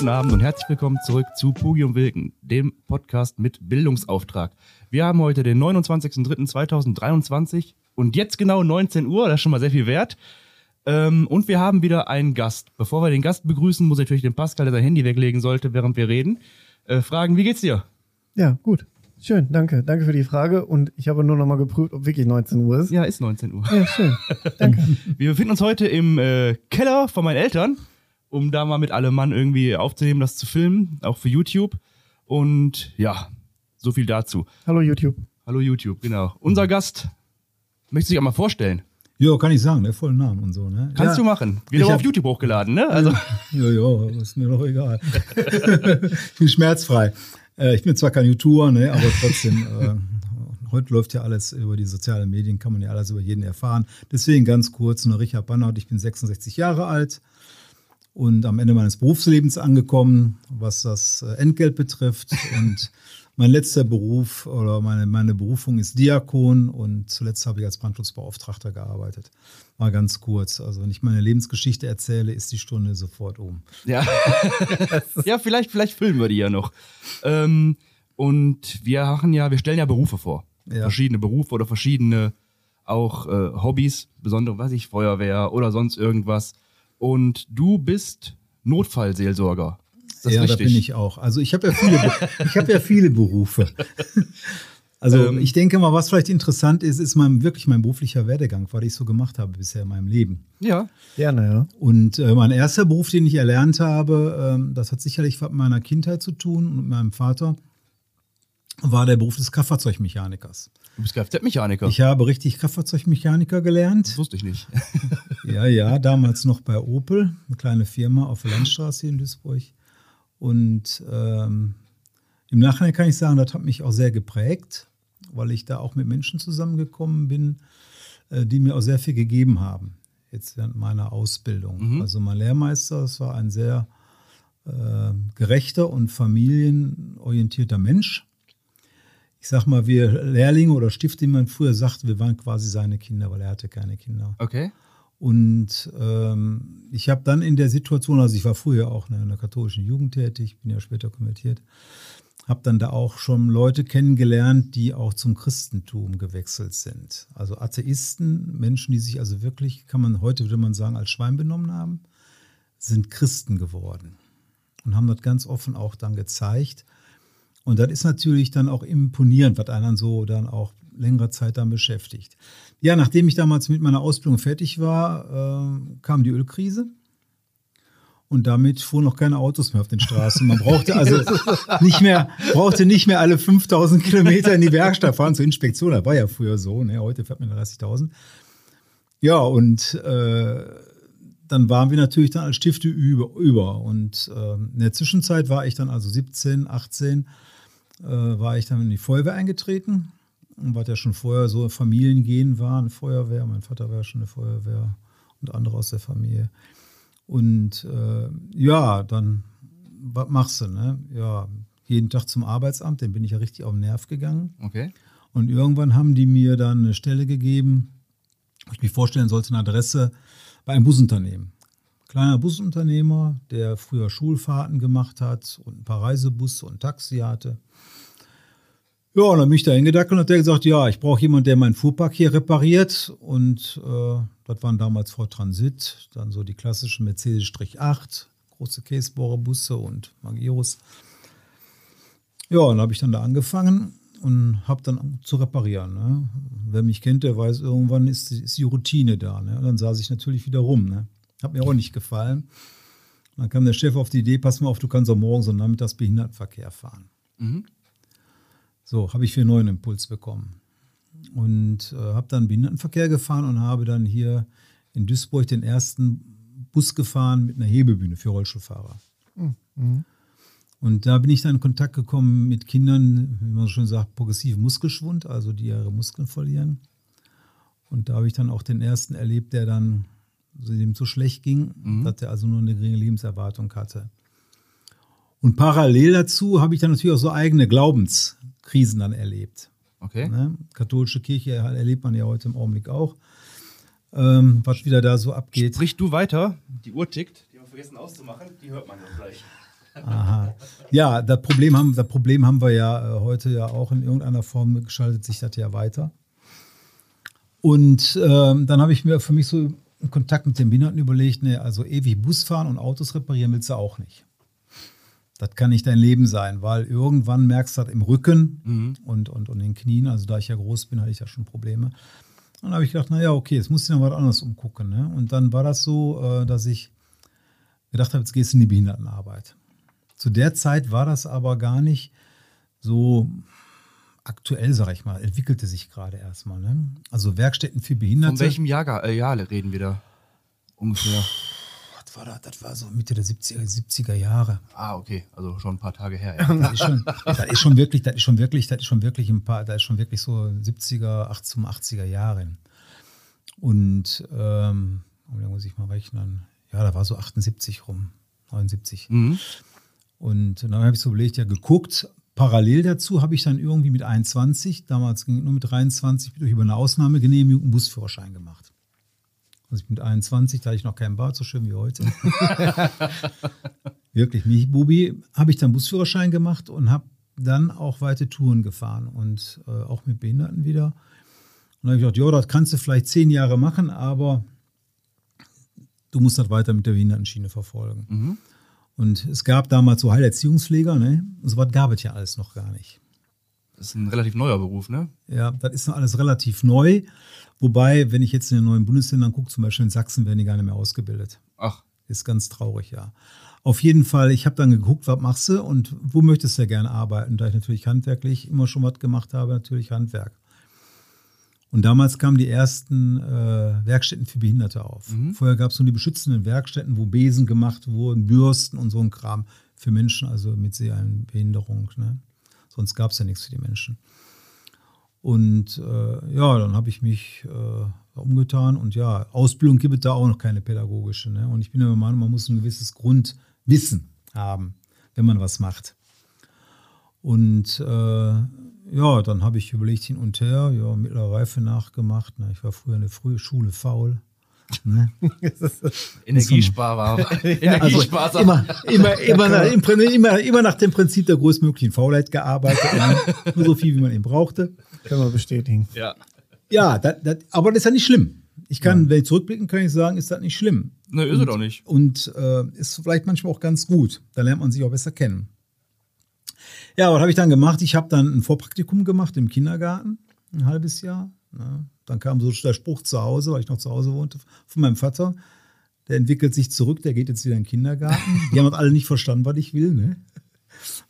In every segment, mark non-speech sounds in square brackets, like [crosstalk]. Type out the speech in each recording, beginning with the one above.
Guten Abend und herzlich willkommen zurück zu Pugi und Wilken, dem Podcast mit Bildungsauftrag. Wir haben heute den 29.03.2023 und jetzt genau 19 Uhr, das ist schon mal sehr viel wert. Ähm, und wir haben wieder einen Gast. Bevor wir den Gast begrüßen, muss ich natürlich den Pascal, der sein Handy weglegen sollte, während wir reden, äh, fragen, wie geht's dir? Ja, gut. Schön, danke. Danke für die Frage. Und ich habe nur noch mal geprüft, ob wirklich 19 Uhr ist. Ja, ist 19 Uhr. Ja, schön. Danke. [laughs] Wir befinden uns heute im äh, Keller von meinen Eltern, um da mal mit allem Mann irgendwie aufzunehmen, das zu filmen, auch für YouTube. Und ja, so viel dazu. Hallo YouTube. Hallo YouTube, genau. Unser Gast möchte sich einmal vorstellen. Ja, kann ich sagen, der vollen Namen und so, ne? Kannst ja. du machen. Wieder auf hab- YouTube hochgeladen, ne? Also, [laughs] Ja, ja, ist mir doch egal. ich [laughs] bin schmerzfrei. Äh, ich bin zwar kein YouTuber, ne, aber trotzdem, [laughs] äh, heute läuft ja alles über die sozialen Medien, kann man ja alles über jeden erfahren. Deswegen ganz kurz nur Richard Bannert, ich bin 66 Jahre alt und am Ende meines Berufslebens angekommen, was das äh, Entgelt betrifft. [laughs] Und mein letzter Beruf oder meine, meine Berufung ist Diakon und zuletzt habe ich als Brandschutzbeauftragter gearbeitet. Mal ganz kurz. Also wenn ich meine Lebensgeschichte erzähle, ist die Stunde sofort um. ja. [laughs] ja, vielleicht, vielleicht filmen wir die ja noch. Ähm, und wir machen ja, wir stellen ja Berufe vor. Ja. Verschiedene Berufe oder verschiedene auch äh, Hobbys, besondere, weiß ich, Feuerwehr oder sonst irgendwas. Und du bist Notfallseelsorger. Ist das ja, richtig? da bin ich auch. Also ich habe ja viele, [laughs] ich habe ja viele Berufe. [laughs] Also Ähm. ich denke mal, was vielleicht interessant ist, ist mein, wirklich mein beruflicher Werdegang, was ich so gemacht habe bisher in meinem Leben. Ja. Gerne, ja. Und äh, mein erster Beruf, den ich erlernt habe, ähm, das hat sicherlich was mit meiner Kindheit zu tun und mit meinem Vater, war der Beruf des Kraftfahrzeugmechanikers. Du bist Kfz-Mechaniker. Ich habe richtig Kraftfahrzeugmechaniker gelernt. Das wusste ich nicht. [laughs] Ja, ja, damals noch bei Opel, eine kleine Firma auf der Landstraße hier in Duisburg. Und ähm, im Nachhinein kann ich sagen, das hat mich auch sehr geprägt, weil ich da auch mit Menschen zusammengekommen bin, äh, die mir auch sehr viel gegeben haben, jetzt während meiner Ausbildung. Also mein Lehrmeister, das war ein sehr äh, gerechter und familienorientierter Mensch. Ich sag mal, wir Lehrlinge oder Stifte, wie man früher sagte, wir waren quasi seine Kinder, weil er hatte keine Kinder. Okay. Und ähm, ich habe dann in der Situation, also ich war früher auch in der katholischen Jugend tätig, bin ja später konvertiert, habe dann da auch schon Leute kennengelernt, die auch zum Christentum gewechselt sind. Also Atheisten, Menschen, die sich also wirklich, kann man heute würde man sagen, als Schwein benommen haben, sind Christen geworden und haben das ganz offen auch dann gezeigt. Und das ist natürlich dann auch imponierend, was einen so dann auch längere Zeit dann beschäftigt. Ja, nachdem ich damals mit meiner Ausbildung fertig war, äh, kam die Ölkrise. Und damit fuhren noch keine Autos mehr auf den Straßen. Man brauchte also [laughs] nicht mehr, brauchte nicht mehr alle 5000 Kilometer in die Werkstatt fahren zur Inspektion. Das war ja früher so. Ne? Heute fährt man 30.000. Ja, und äh, dann waren wir natürlich dann als Stifte über. über. Und ähm, in der Zwischenzeit war ich dann also 17, 18, äh, war ich dann in die Feuerwehr eingetreten. Und was ja schon vorher so Familiengehen war, eine Feuerwehr. Mein Vater war ja schon eine Feuerwehr und andere aus der Familie. Und äh, ja, dann, was machst du, ne? Ja, jeden Tag zum Arbeitsamt, den bin ich ja richtig auf den Nerv gegangen. Okay. Und irgendwann haben die mir dann eine Stelle gegeben, wo ich mich vorstellen sollte, eine Adresse bei einem Busunternehmen. Kleiner Busunternehmer, der früher Schulfahrten gemacht hat und ein paar Reisebusse und Taxi hatte. Ja, und dann bin ich da hingedackelt und hat der gesagt, ja, ich brauche jemanden, der meinen Fuhrpark hier repariert. Und äh, das waren damals Ford Transit, dann so die klassischen Mercedes-8, große Casebohrer-Busse und Magirus. Ja, und habe ich dann da angefangen und habe dann zu reparieren. Ne? Wer mich kennt, der weiß, irgendwann ist, die- ist die Routine da. Ne? Und dann saß ich natürlich wieder rum. Ne? Hat mir auch nicht gefallen. Und dann kam der Chef auf die Idee, pass mal auf, du kannst auch morgens und nachmittags Behindertenverkehr fahren. So, habe ich für einen neuen Impuls bekommen. Und äh, habe dann Behindertenverkehr gefahren und habe dann hier in Duisburg den ersten Bus gefahren mit einer Hebebühne für Rollstuhlfahrer. Und da bin ich dann in Kontakt gekommen mit Kindern, wie man so schön sagt, progressiven Muskelschwund, also die ihre Muskeln verlieren. Und da habe ich dann auch den ersten erlebt, der dann so dem so schlecht ging, dass er also nur eine geringe Lebenserwartung hatte. Und parallel dazu habe ich dann natürlich auch so eigene Glaubenskrisen dann erlebt. Okay. Ne? Katholische Kirche erlebt man ja heute im Augenblick auch, ähm, was wieder da so abgeht. Sprich du weiter. Die Uhr tickt. Die auf vergessen auszumachen. Die hört man jetzt gleich. Aha. Ja, das Problem haben, das Problem haben wir ja äh, heute ja auch in irgendeiner Form geschaltet sich das ja weiter. Und ähm, dann habe ich mir für mich so in Kontakt mit den Behinderten überlegt, ne, also ewig Bus fahren und Autos reparieren willst du auch nicht. Das kann nicht dein Leben sein, weil irgendwann merkst du das im Rücken Mhm. und, und, und den Knien. Also da ich ja groß bin, hatte ich ja schon Probleme. Dann habe ich gedacht, naja, okay, jetzt musst du noch was anderes umgucken. Ne? Und dann war das so, äh, dass ich gedacht habe, jetzt gehst du in die Behindertenarbeit. Zu der Zeit war das aber gar nicht so aktuell, sag ich mal, entwickelte sich gerade erstmal. Ne? Also Werkstätten für Behinderte. Von welchem Jahr, äh, Jahr reden wir da? Ungefähr. Was war das? Das war so Mitte der 70er, 70er Jahre. Ah, okay. Also schon ein paar Tage her. Ja. [laughs] Das ist schon, das ist schon wirklich, das ist schon wirklich, das ist schon wirklich ein paar, das ist schon wirklich so 70er, 80, 80er Jahre. Und ähm, oh, da muss ich mal rechnen. Ja, da war so 78 rum, 79. Mhm. Und dann habe ich so überlegt, ja, geguckt. Parallel dazu habe ich dann irgendwie mit 21, damals ging es nur mit 23, durch über eine Ausnahmegenehmigung einen Busführerschein gemacht. Also ich mit 21, da hatte ich noch keinen Bart, so schön wie heute. [laughs] Wirklich, mich, Bubi, habe ich dann Busführerschein gemacht und habe dann auch weite Touren gefahren und äh, auch mit Behinderten wieder. Und dann habe ich gedacht, ja, das kannst du vielleicht zehn Jahre machen, aber du musst das weiter mit der Behindertenschiene verfolgen. Mhm. Und es gab damals so Heilerziehungspfleger, ne? Und so was gab es ja alles noch gar nicht. Das ist ein relativ neuer Beruf, ne? Ja, das ist noch alles relativ neu. Wobei, wenn ich jetzt in den neuen Bundesländern gucke, zum Beispiel in Sachsen, werden die gar nicht mehr ausgebildet. Ach, Ist ganz traurig, ja. Auf jeden Fall, ich habe dann geguckt, was machst du und wo möchtest du gerne arbeiten? Da ich natürlich handwerklich immer schon was gemacht habe, natürlich Handwerk. Und damals kamen die ersten äh, Werkstätten für Behinderte auf. Vorher gab es nur die beschützenden Werkstätten, wo Besen gemacht wurden, Bürsten und so ein Kram für Menschen, also mit Sehbehinderung. Ne? Sonst gab es ja nichts für die Menschen. Und äh, ja, dann habe ich mich äh, umgetan und ja, Ausbildung gibt es da auch noch keine pädagogische. Ne? Und ich bin der Meinung, man muss ein gewisses Grundwissen haben, wenn man was macht. Und äh, ja, dann habe ich überlegt hin und her, ja, mittlere Reife nachgemacht. Ne? Ich war früher in der frühe Schule faul. Ne? [laughs] [laughs] Also immer, immer, [laughs] immer, nach, im Prinzip- immer, immer nach dem Prinzip der größtmöglichen Faulheit gearbeitet. Nur so viel, wie man eben brauchte. Können wir bestätigen. ja. Ja, das, das, aber das ist ja nicht schlimm. Ich kann, wenn ich zurückblicken, kann ich sagen, ist das nicht schlimm. Ne, ist er doch nicht. Und äh, ist vielleicht manchmal auch ganz gut. Da lernt man sich auch besser kennen. Ja, was habe ich dann gemacht? Ich habe dann ein Vorpraktikum gemacht im Kindergarten, ein halbes Jahr. Ne? Dann kam so der Spruch zu Hause, weil ich noch zu Hause wohnte, von meinem Vater. Der entwickelt sich zurück, der geht jetzt wieder in den Kindergarten. Die haben das alle nicht verstanden, was ich will. Ne?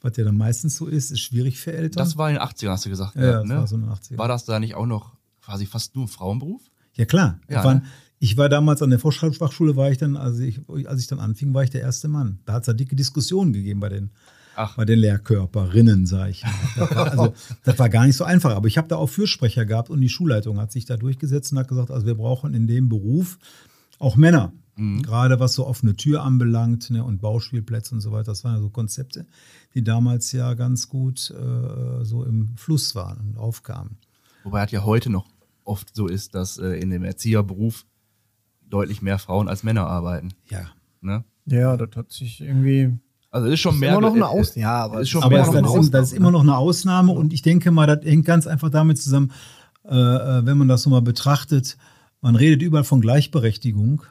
Was ja dann meistens so ist, ist schwierig für Eltern. Das war in den 80ern, hast du gesagt. ja, ja, gehabt, das ne? war so eine 80er. War das da nicht auch noch quasi fast nur ein Frauenberuf? Ja, klar. Ja, Ich war, ne? ich war damals an der Vorschreibfachschule, war ich dann, also ich, als ich dann anfing, war ich der erste Mann. Da hat es da dicke Diskussionen gegeben bei den, Ach. bei den Lehrkörperinnen, sage ich mal. Das war, also, [laughs] das war gar nicht so einfach. Aber ich habe da auch Fürsprecher gehabt und die Schulleitung hat sich da durchgesetzt und hat gesagt, also wir brauchen in dem Beruf auch Männer. Gerade was so offene Tür anbelangt ne, und Bauspielplätze und so weiter. Das waren ja so Konzepte, die damals ja ganz gut äh, so im Fluss waren und aufkamen. Wobei es ja heute noch oft so ist, dass äh, in dem Erzieherberuf deutlich mehr Frauen als Männer arbeiten. Ja. Ne? Ja, das hat sich irgendwie. Also es ist schon Ist mehr. immer noch eine äh, Aus ja, aber ist schon Aber mehr das, noch das, eine ist, das ist immer noch eine Ausnahme und ich denke mal, das hängt ganz einfach damit zusammen, äh, äh, wenn man das so mal betrachtet, man redet überall von Gleichberechtigung,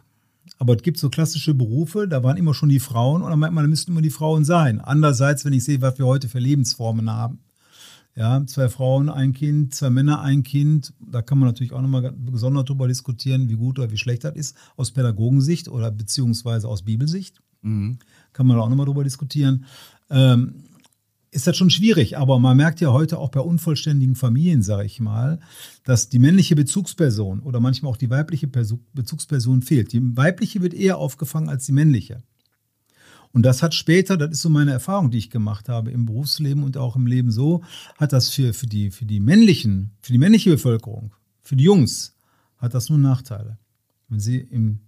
aber es gibt so klassische Berufe, da waren immer schon die Frauen und dann meint man, da müssten immer die Frauen sein. Andererseits, wenn ich sehe, was wir heute für Lebensformen haben, ja, zwei Frauen, ein Kind, zwei Männer, ein Kind, da kann man natürlich auch nochmal gesondert drüber diskutieren, wie gut oder wie schlecht das ist, aus Pädagogensicht oder beziehungsweise aus Bibelsicht Mhm. Kann man da auch nochmal drüber diskutieren. Ähm, ist das schon schwierig, aber man merkt ja heute auch bei unvollständigen Familien, sage ich mal, dass die männliche Bezugsperson oder manchmal auch die weibliche Perso Bezugsperson fehlt. Die weibliche wird eher aufgefangen als die männliche. Und das hat später, das ist so meine Erfahrung, die ich gemacht habe im Berufsleben und auch im Leben so, hat das für, für, die, für die männlichen, für die männliche Bevölkerung, für die Jungs, hat das nur Nachteile. Wenn sie im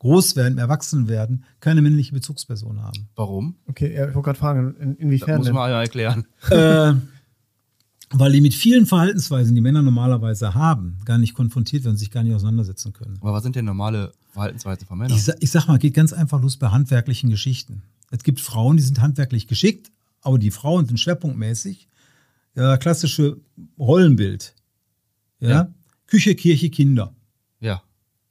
Großwerden, im Erwachsenwerden keine männliche Bezugsperson haben. Warum? Okay, ich wollte gerade fragen, in, Das inwiefern muss denn? man ja erklären. äh, weil die mit vielen Verhaltensweisen, die Männer normalerweise haben, gar nicht konfrontiert werden, sich gar nicht auseinandersetzen können. Aber was sind denn normale Verhaltensweisen von Männern? Ich, sa- ich sag mal, geht ganz einfach los bei handwerklichen Geschichten. Es gibt Frauen, die sind handwerklich geschickt, aber die Frauen sind schwerpunktmäßig ja, klassische Rollenbild. Ja? Ja. Küche, Kirche, Kinder. ja.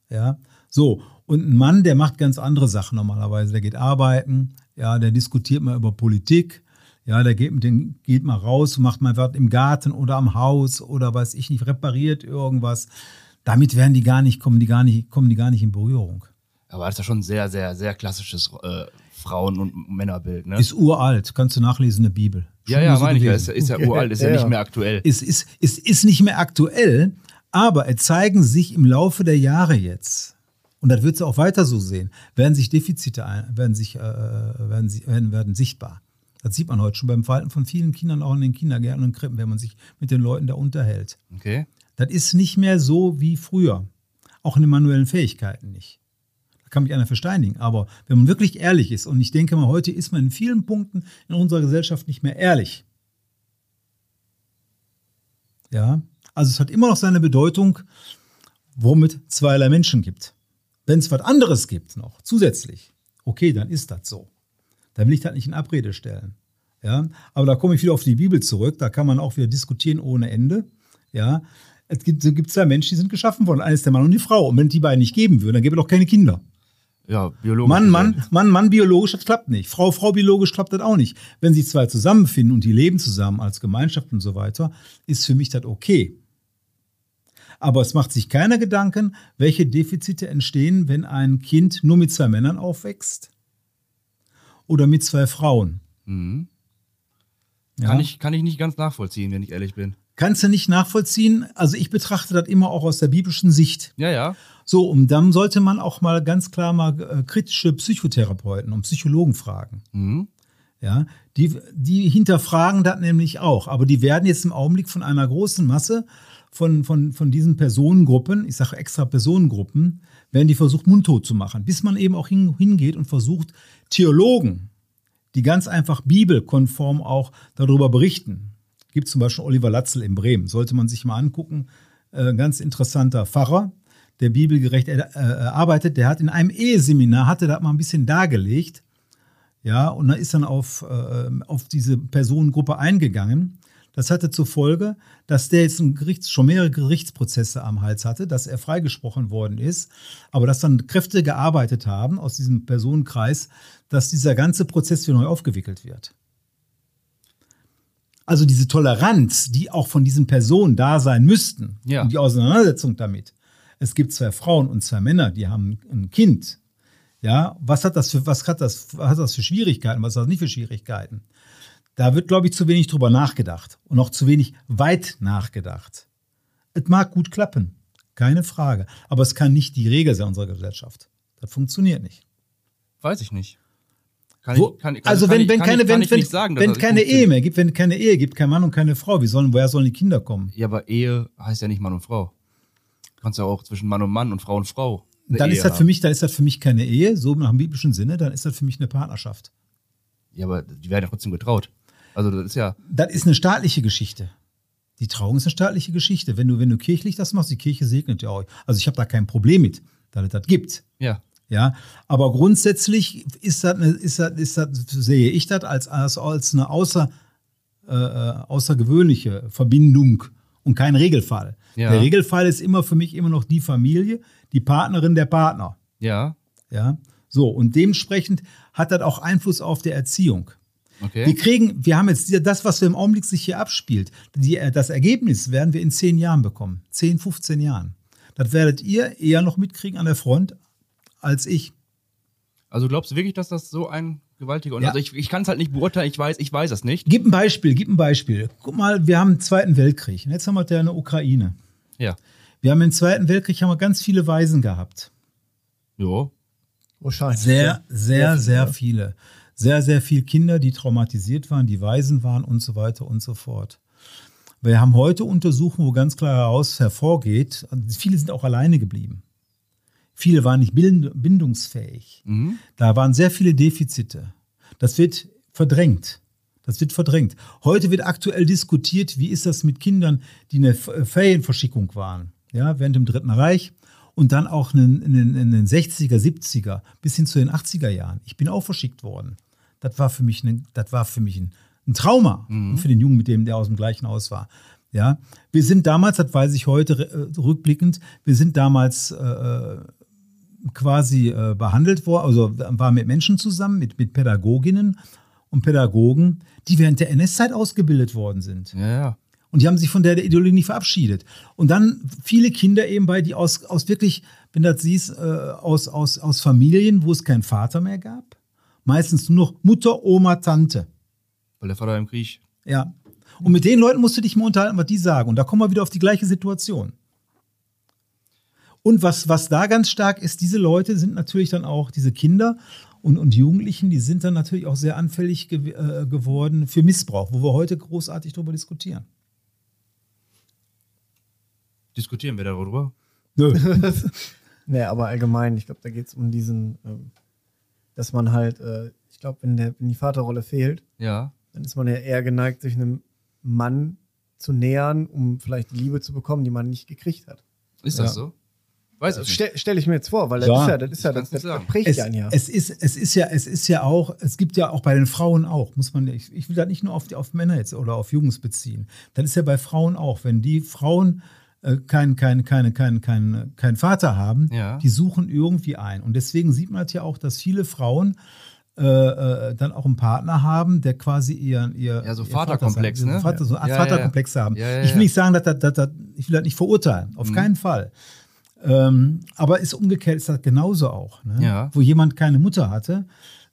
Ja, so. Und ein Mann, der macht ganz andere Sachen normalerweise. Der geht arbeiten, ja, der diskutiert mal über Politik, ja, der geht, mit den, geht mal raus und macht mal was im Garten oder am Haus oder weiß ich nicht, repariert irgendwas. Damit werden die gar nicht, kommen die gar nicht, kommen die gar nicht in Berührung. Aber das ist ja schon ein sehr, sehr, sehr klassisches äh, Frauen- und Männerbild, ne? Ist uralt, kannst du nachlesen in der Bibel. ja, Schon ja, so meine ich ja. Ist, ist ja uralt, ist ja, Ja, nicht ja. mehr aktuell. Es ist, es ist nicht mehr aktuell, aber es zeigen sich im Laufe der Jahre jetzt, und das wird sie auch weiter so sehen, werden sich Defizite ein, werden, sich, äh, werden, sie- werden, werden sichtbar. Das sieht man heute schon beim Verhalten von vielen Kindern, auch in den Kindergärten und Krippen, wenn man sich mit den Leuten da unterhält. Okay. Das ist nicht mehr so wie früher. Auch in den manuellen Fähigkeiten nicht. Da kann mich einer versteinigen. Aber wenn man wirklich ehrlich ist, und ich denke mal, heute ist man in vielen Punkten in unserer Gesellschaft nicht mehr ehrlich. Ja, also es hat immer noch seine Bedeutung, es zweierlei Menschen gibt. Wenn es was anderes gibt noch, zusätzlich, okay, dann ist das so. Dann will ich das nicht in Abrede stellen. Ja, aber da komme ich wieder auf die Bibel zurück. Da kann man auch wieder diskutieren ohne Ende. Ja, es gibt, es gibt zwei Menschen, die sind geschaffen worden. Eines der Mann und die Frau. Und wenn die beiden nicht geben würden, dann gäbe es doch keine Kinder. Ja, biologisch. Mann, Mann, gesehen. Mann, Mann, biologisch, das klappt nicht. Frau, Frau, biologisch klappt das auch nicht. Wenn sich zwei zusammenfinden und die leben zusammen als Gemeinschaft und so weiter, ist für mich das okay. Aber es macht sich keiner Gedanken, welche Defizite entstehen, wenn ein Kind nur mit zwei Männern aufwächst oder mit zwei Frauen. Mhm. Ja? Kann, ich, kann ich nicht ganz nachvollziehen, wenn ich ehrlich bin. Kannst du nicht nachvollziehen? Also ich betrachte das immer auch aus der biblischen Sicht. Ja, ja. So, und dann sollte man auch mal ganz klar mal äh, kritische Psychotherapeuten und Psychologen fragen. Mhm. Ja, die, die hinterfragen das nämlich auch. Aber die werden jetzt im Augenblick von einer großen Masse von, von, von diesen Personengruppen, ich sage extra Personengruppen, werden die versucht, mundtot zu machen. Bis man eben auch hin, hingeht und versucht, Theologen, die ganz einfach bibelkonform auch darüber berichten. Gibt zum Beispiel Oliver Latzel in Bremen, sollte man sich mal angucken. Äh, ganz interessanter Pfarrer, der bibelgerecht äh, äh, arbeitet. Der hat in einem Eheseminar, hatte das mal ein bisschen dargelegt. Ja, und da ist dann auf, auf diese Personengruppe eingegangen. Das hatte zur Folge, dass der jetzt Gerichts, schon mehrere Gerichtsprozesse am Hals hatte, dass er freigesprochen worden ist, aber dass dann Kräfte gearbeitet haben aus diesem Personenkreis, dass dieser ganze Prozess wieder neu aufgewickelt wird. Also diese Toleranz, die auch von diesen Personen da sein müssten, Ja. und die Auseinandersetzung damit. Es gibt zwei Frauen und zwei Männer, die haben ein Kind. Ja, was hat das für, was hat das, was hat das für Schwierigkeiten, was hat das nicht für Schwierigkeiten? Da wird, glaube ich, zu wenig drüber nachgedacht und auch zu wenig weit nachgedacht. Es mag gut klappen, keine Frage, aber es kann nicht die Regel sein unserer Gesellschaft. Das funktioniert nicht. Weiß ich nicht. Kann Wo, ich, kann, kann, also wenn, wenn keine, wenn, wenn, sagen, wenn keine. Ehe mehr gibt, wenn keine Ehe gibt, kein Mann und keine Frau, wie sollen, woher sollen die Kinder kommen? Ja, aber Ehe heißt ja nicht Mann und Frau. Du kannst ja auch zwischen Mann und Mann und Frau und Frau. Dann Ehe ist das für haben. mich, dann ist das für mich keine Ehe, so nach dem biblischen Sinne, dann ist das für mich eine Partnerschaft. Ja, aber die werden ja trotzdem getraut. Also das ist ja, Das ist eine staatliche Geschichte. Die Trauung ist eine staatliche Geschichte. Wenn du, wenn du kirchlich das machst, die Kirche segnet ja euch. Also ich habe da kein Problem mit, dass es das gibt. ja. Ja, aber grundsätzlich ist das, eine, ist das, ist das, sehe ich das als, als, als eine außer, äh, äh, außergewöhnliche Verbindung und kein Regelfall. Ja. Der Regelfall ist immer für mich immer noch die Familie, die Partnerin der Partner. Ja, Ja, so und dementsprechend hat das auch Einfluss auf die Erziehung. Okay. Wir kriegen, wir haben jetzt das, was wir im Augenblick sich hier abspielt. Die, äh, das Ergebnis werden wir in zehn Jahren bekommen. 10, 15 Jahren. Das werdet ihr eher noch mitkriegen an der Front als ich. Also glaubst du wirklich, dass das so ein gewaltiger und Ja. Also ich, ich kann es halt nicht beurteilen, ich weiß, ich weiß es nicht. Gib ein Beispiel, gib ein Beispiel. Guck mal, wir haben den Zweiten Weltkrieg. Und jetzt haben wir ja eine Ukraine. Ja. Wir haben im Zweiten Weltkrieg haben wir ganz viele Waisen gehabt. Jo. Wahrscheinlich. Sehr, sehr, Sehr sehr viele, viele. Sehr, sehr viele Kinder, die traumatisiert waren, die Waisen waren und so weiter und so fort. Wir haben heute Untersuchungen, wo ganz klar heraus hervorgeht, viele sind auch alleine geblieben. Viele waren nicht bind- bindungsfähig. Mhm. Da waren sehr viele Defizite. Das wird verdrängt. Das wird verdrängt. Heute wird aktuell diskutiert, wie ist das mit Kindern, die eine äh, Ferienverschickung waren, ja, während dem Dritten Reich und dann auch in den 60er, 70er bis hin zu den 80er Jahren. Ich bin auch verschickt worden. Das war für mich, ein, das war für mich ein, ein Trauma und für den Jungen, mit dem der aus dem gleichen Haus war. Ja, wir sind damals, das weiß ich heute äh, rückblickend, wir sind damals äh, quasi äh, behandelt worden, also war mit Menschen zusammen, mit, mit Pädagoginnen und Pädagogen, die während der NS-Zeit ausgebildet worden sind. Ja, ja. Und die haben sich von der Ideologie nicht verabschiedet. Und dann viele Kinder eben bei, die aus, aus wirklich, wenn du das siehst, äh, aus, aus, aus Familien, wo es keinen Vater mehr gab. Meistens nur noch Mutter, Oma, Tante. Weil der Vater im Krieg. Ja. Und mit den Leuten musst du dich mal unterhalten, was die sagen. Und da kommen wir wieder auf die gleiche Situation. Und was, was da ganz stark ist, diese Leute sind natürlich dann auch, diese Kinder und, und Jugendlichen, die sind dann natürlich auch sehr anfällig gew äh, geworden für Missbrauch, wo wir heute großartig darüber diskutieren. Diskutieren wir darüber. Nö. [laughs] Nee, aber allgemein, ich glaube, da geht es um diesen, ähm, dass man halt, äh, ich glaube, wenn, der- wenn die Vaterrolle fehlt, Ja. dann ist man ja eher geneigt, sich einem Mann zu nähern, um vielleicht die Liebe zu bekommen, die man nicht gekriegt hat. Ist das Ja. so? Weiß ich. Stelle stell ich mir jetzt vor, weil das Ja. ist ja, das ist ja, Das das, das, das prägt es, ja ein Jahr. es, ist, es ist ja, es ist ja auch, es gibt ja auch bei den Frauen auch, muss man, ich, ich will das nicht nur auf, die, auf Männer jetzt oder auf Jungs beziehen. Das ist ja bei Frauen auch. Wenn die Frauen keinen kein, kein, kein, kein, kein Vater haben, Ja. die suchen irgendwie ein. Und deswegen sieht man halt ja auch, dass viele Frauen äh, äh, dann auch einen Partner haben, der quasi ihr, ihr Ja, so ihr Vaterkomplex, Vater, ne? Vater, so Ja, Vaterkomplex haben. Ja, ja, ich will ja. nicht sagen, dass, das- dass, dass, ich will das nicht verurteilen, auf keinen Fall. Ähm, aber ist umgekehrt ist das genauso auch. Ne? Ja. Wo jemand keine Mutter hatte,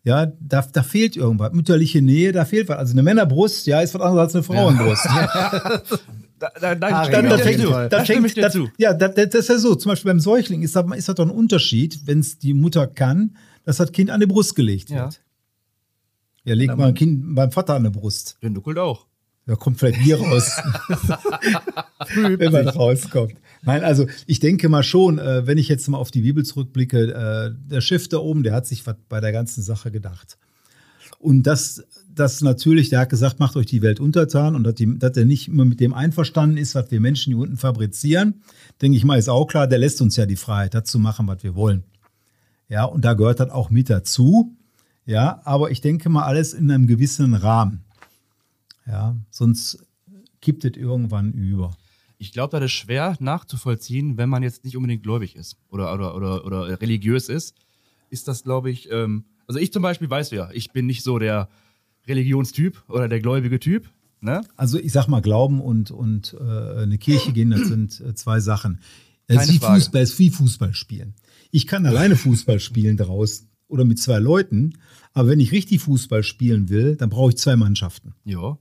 ja, da, da fehlt irgendwas. Mütterliche Nähe, da fehlt was. Also eine Männerbrust, ja, ist was anderes als eine Frauenbrust. [laughs] [laughs] Da, da, da, stimme ja. Da das, zu. Ja, das, das ist ja so. Zum Beispiel beim Säugling ist das, ist das doch ein Unterschied, wenn es die Mutter kann, dass das Kind an die Brust gelegt Ja. wird. Ja, legt mal ein Kind beim Vater an die Brust. Der nuckelt auch. Da kommt vielleicht Bier raus. [laughs] [laughs] wenn man rauskommt. Nein, also ich denke mal schon, äh, wenn ich jetzt mal auf die Bibel zurückblicke, äh, der Chef da oben, der hat sich was bei der ganzen Sache gedacht. Und das, das natürlich, der hat gesagt, macht euch die Welt untertan und dass, die, dass er nicht immer mit dem einverstanden ist, was wir Menschen hier unten fabrizieren, denke ich mal, ist auch klar, der lässt uns ja die Freiheit, das zu machen, was wir wollen. Ja, und da gehört das auch mit dazu. Ja, aber ich denke mal, alles in einem gewissen Rahmen. Ja, sonst kippt es irgendwann über. Ich glaube, das ist schwer nachzuvollziehen, wenn man jetzt nicht unbedingt gläubig ist oder, oder, oder, oder religiös ist. Ist das, glaube ich, ähm, also ich zum Beispiel, weißt du ja, ich bin nicht so der Religionstyp oder der gläubige Typ. Ne? Also ich sag mal, Glauben und, und äh, eine Kirche gehen, das sind äh, zwei Sachen. Das Keine ist. Fußball, das ist wie Fußball spielen. Ich kann alleine Fußball spielen draußen oder mit zwei Leuten, aber wenn ich richtig Fußball spielen will, dann brauche ich zwei Mannschaften. Ja.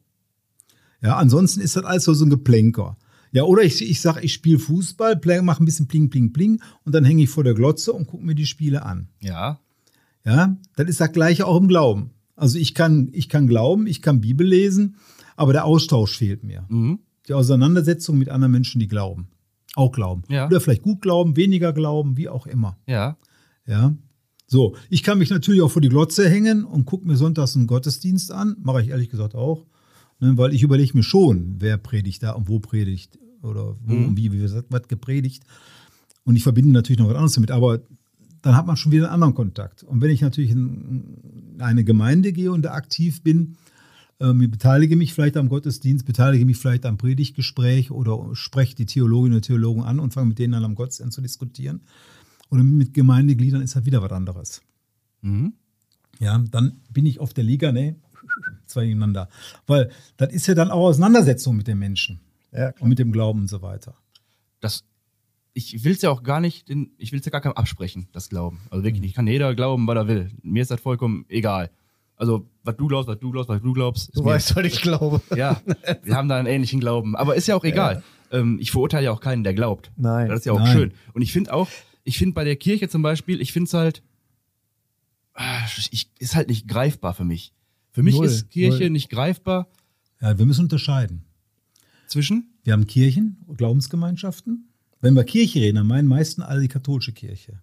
Ja, ansonsten ist das alles so ein Geplänker. Ja, oder ich, ich sage, ich spiele Fußball, mache ein bisschen Pling, Pling, Pling und dann hänge ich vor der Glotze und gucke mir die Spiele an. Ja. Ja, das ist das Gleiche auch im Glauben. Also ich kann, ich kann glauben, ich kann Bibel lesen, aber der Austausch fehlt mir. Mhm. Die Auseinandersetzung mit anderen Menschen, die glauben. Auch glauben. Ja. Oder vielleicht gut glauben, weniger glauben, wie auch immer. Ja. Ja. So, ich kann mich natürlich auch vor die Glotze hängen und gucke mir sonntags einen Gottesdienst an. Mache ich ehrlich gesagt auch. Ne, weil ich überlege mir schon, wer predigt da und wo predigt. Oder wo Mhm. und wie, wie wird was gepredigt. Und ich verbinde natürlich noch was anderes damit. Aber dann hat man schon wieder einen anderen Kontakt. Und wenn ich natürlich in eine Gemeinde gehe und da aktiv bin, ich beteilige mich vielleicht am Gottesdienst, beteilige mich vielleicht am Predigtgespräch oder spreche die Theologinnen und Theologen an und fange mit denen dann am Gottesdienst zu diskutieren. Oder mit Gemeindegliedern ist halt wieder was anderes. Mhm. Ja, dann bin ich auf der Liga, ne? Zwei gegeneinander. Weil das ist ja dann auch Auseinandersetzung mit den Menschen Ja, und mit dem Glauben und so weiter. Das, ich will es ja auch gar nicht, in, ich will es ja gar keinem absprechen, das Glauben. Also wirklich Mhm. nicht. Kann jeder glauben, was er will. Mir ist das vollkommen egal. Also, was du glaubst, was du glaubst, was du glaubst. Du weißt, was ich glaube. [laughs] Ja, wir haben da einen ähnlichen Glauben. Aber ist ja auch egal. Ähm, ich verurteile ja auch keinen, der glaubt. Nein. Das ist ja auch Nein. schön. Und ich finde auch, ich finde bei der Kirche zum Beispiel, ich finde es halt, ah, ich, ist halt nicht greifbar für mich. Für mich Null, ist Kirche null. nicht greifbar Ja, wir müssen unterscheiden. zwischen. Wir haben Kirchen, Glaubensgemeinschaften. Wenn wir Kirche reden, dann meinen meisten alle die katholische Kirche.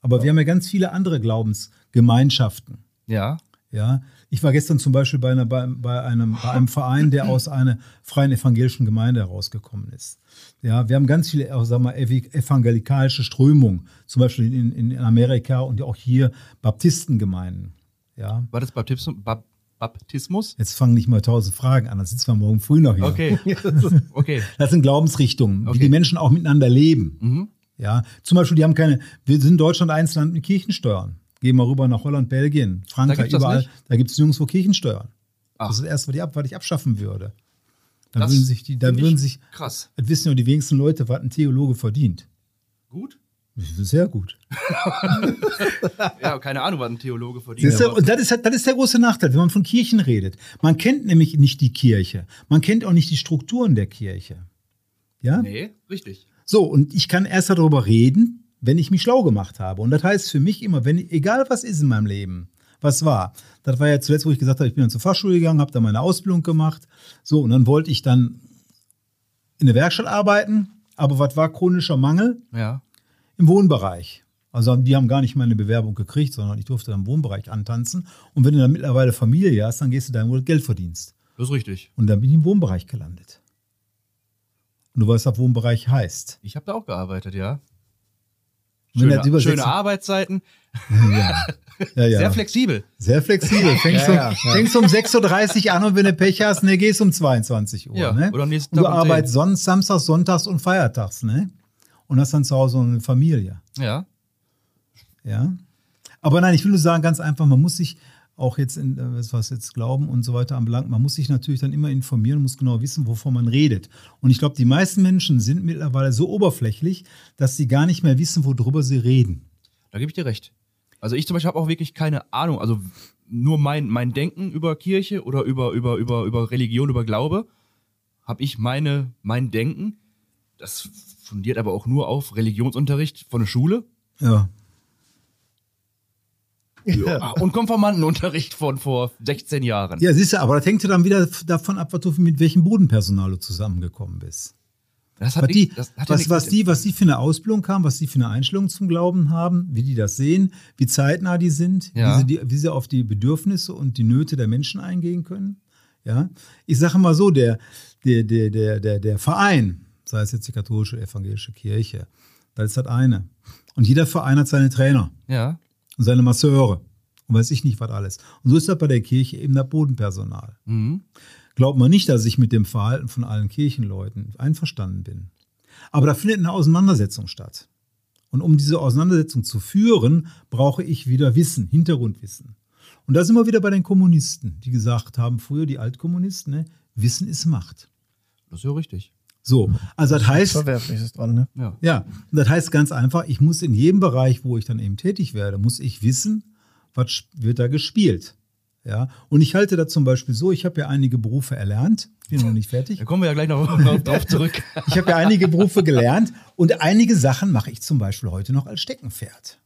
Aber wir haben ja ganz viele andere Glaubensgemeinschaften. Ja. Ja, ich war gestern zum Beispiel bei, einer, bei, bei, einem, bei einem Verein, der aus einer freien evangelischen Gemeinde herausgekommen ist. Ja, wir haben ganz viele, sagen wir, evangelikalische Strömungen, zum Beispiel in, in Amerika und auch hier Baptistengemeinden. Ja. War das Baptismus? Bap Baptismus? Jetzt fangen nicht mal tausend Fragen an, dann sitzen wir morgen früh noch hier. Okay. [laughs] okay. Das sind Glaubensrichtungen, Okay. wie die Menschen auch miteinander leben. Mhm. Ja, zum Beispiel, die haben keine, wir sind in Deutschland eins Land mit Kirchensteuern. Gehen wir rüber nach Holland, Belgien, Frankreich, das überall. Da gibt es nirgendwo Kirchensteuern. Ach. Das ist das Erste, was ich, ab, was ich abschaffen würde. Dann Das würden sich die, dann würden ich sich, Krass. das wissen ja die wenigsten Leute, was ein Theologe verdient. Gut? Sehr gut. [laughs] Ja, keine Ahnung, was ein Theologe verdient. Aber- Und das ist, das ist der große Nachteil, wenn man von Kirchen redet. Man kennt nämlich nicht die Kirche. Man kennt auch nicht die Strukturen der Kirche. Ja? Nee, richtig. So, und ich kann erst darüber reden, wenn ich mich schlau gemacht habe. Und das heißt für mich immer, wenn, egal was ist in meinem Leben, was war. Das war ja zuletzt, wo ich gesagt habe, ich bin dann zur Fachschule gegangen, habe da meine Ausbildung gemacht. So, und dann wollte ich dann in der Werkstatt arbeiten. Aber was war chronischer Mangel? Ja. Im Wohnbereich. Also die haben gar nicht meine Bewerbung gekriegt, sondern ich durfte im Wohnbereich antanzen. Und wenn du dann mittlerweile Familie hast, dann gehst du dahin, wo du Geld verdienst. Das ist richtig. Und dann bin ich im Wohnbereich gelandet. Und du weißt, was Wohnbereich heißt. Ich habe da auch gearbeitet, ja. Schöne, schöne Arbeitszeiten, Ja. Ja, ja. [laughs] sehr flexibel. Sehr flexibel. [laughs] Fängst, um, fängst um 6.30 Uhr an und wenn du Pech hast, ne, gehst um 22 Uhr. Ja, ne? oder am nächsten und du Tag um 10. arbeitest Sonn Samstags, Sonntags und Feiertags, ne? Und hast dann zu Hause eine Familie. Ja. Ja. Aber nein, ich will nur sagen, ganz einfach, man muss sich auch jetzt, in, äh, was jetzt Glauben und so weiter anbelangt, man muss sich natürlich dann immer informieren, muss genau wissen, wovon man redet. Und ich glaube, die meisten Menschen sind mittlerweile so oberflächlich, dass sie gar nicht mehr wissen, worüber sie reden. Da gebe ich dir recht. Also ich zum Beispiel habe auch wirklich keine Ahnung. Also nur mein, mein Denken über Kirche oder über, über, über, über Religion, über Glaube, habe ich meine, mein Denken. Das fundiert aber auch nur auf Religionsunterricht von der Schule Ja. Ah, und Konformantenunterricht von vor 16 Jahren. Ja, siehst du, aber das hängt ja dann wieder davon ab, was du, mit welchem Bodenpersonal du zusammengekommen bist. Das hat Was die, nichts- das hat ja was, was, die, was die für eine Ausbildung haben, was die für eine Einstellung zum Glauben haben, wie die das sehen, wie zeitnah die sind, Ja. wie, sie die, wie sie auf die Bedürfnisse und die Nöte der Menschen eingehen können. Ja, ich sage mal so, der, der, der, der, der, der Verein, sei es jetzt die katholische evangelische Kirche, das ist das eine. Und jeder Verein hat seine Trainer Ja, und seine Masseure und weiß ich nicht was alles. Und so ist das bei der Kirche eben das Bodenpersonal. mhm. Glaubt man nicht, dass ich mit dem Verhalten von allen Kirchenleuten einverstanden bin. Aber da findet eine Auseinandersetzung statt. Und um diese Auseinandersetzung zu führen, brauche ich wieder Wissen, Hintergrundwissen. Und da sind wir wieder bei den Kommunisten, die gesagt haben, früher die Altkommunisten, ne, Wissen ist Macht. das ist ja richtig. So, also das heißt, Verwerfliches dran, ne? Ja. ja, und das heißt ganz einfach, ich muss in jedem Bereich, wo ich dann eben tätig werde, muss ich wissen, was wird da gespielt. Ja, und ich halte da zum Beispiel so, ich habe ja einige Berufe erlernt, bin noch nicht fertig. [laughs] Da kommen wir ja gleich noch, [laughs] noch drauf zurück. [laughs] Ich habe ja einige Berufe gelernt und einige Sachen mache ich zum Beispiel heute noch als Steckenpferd.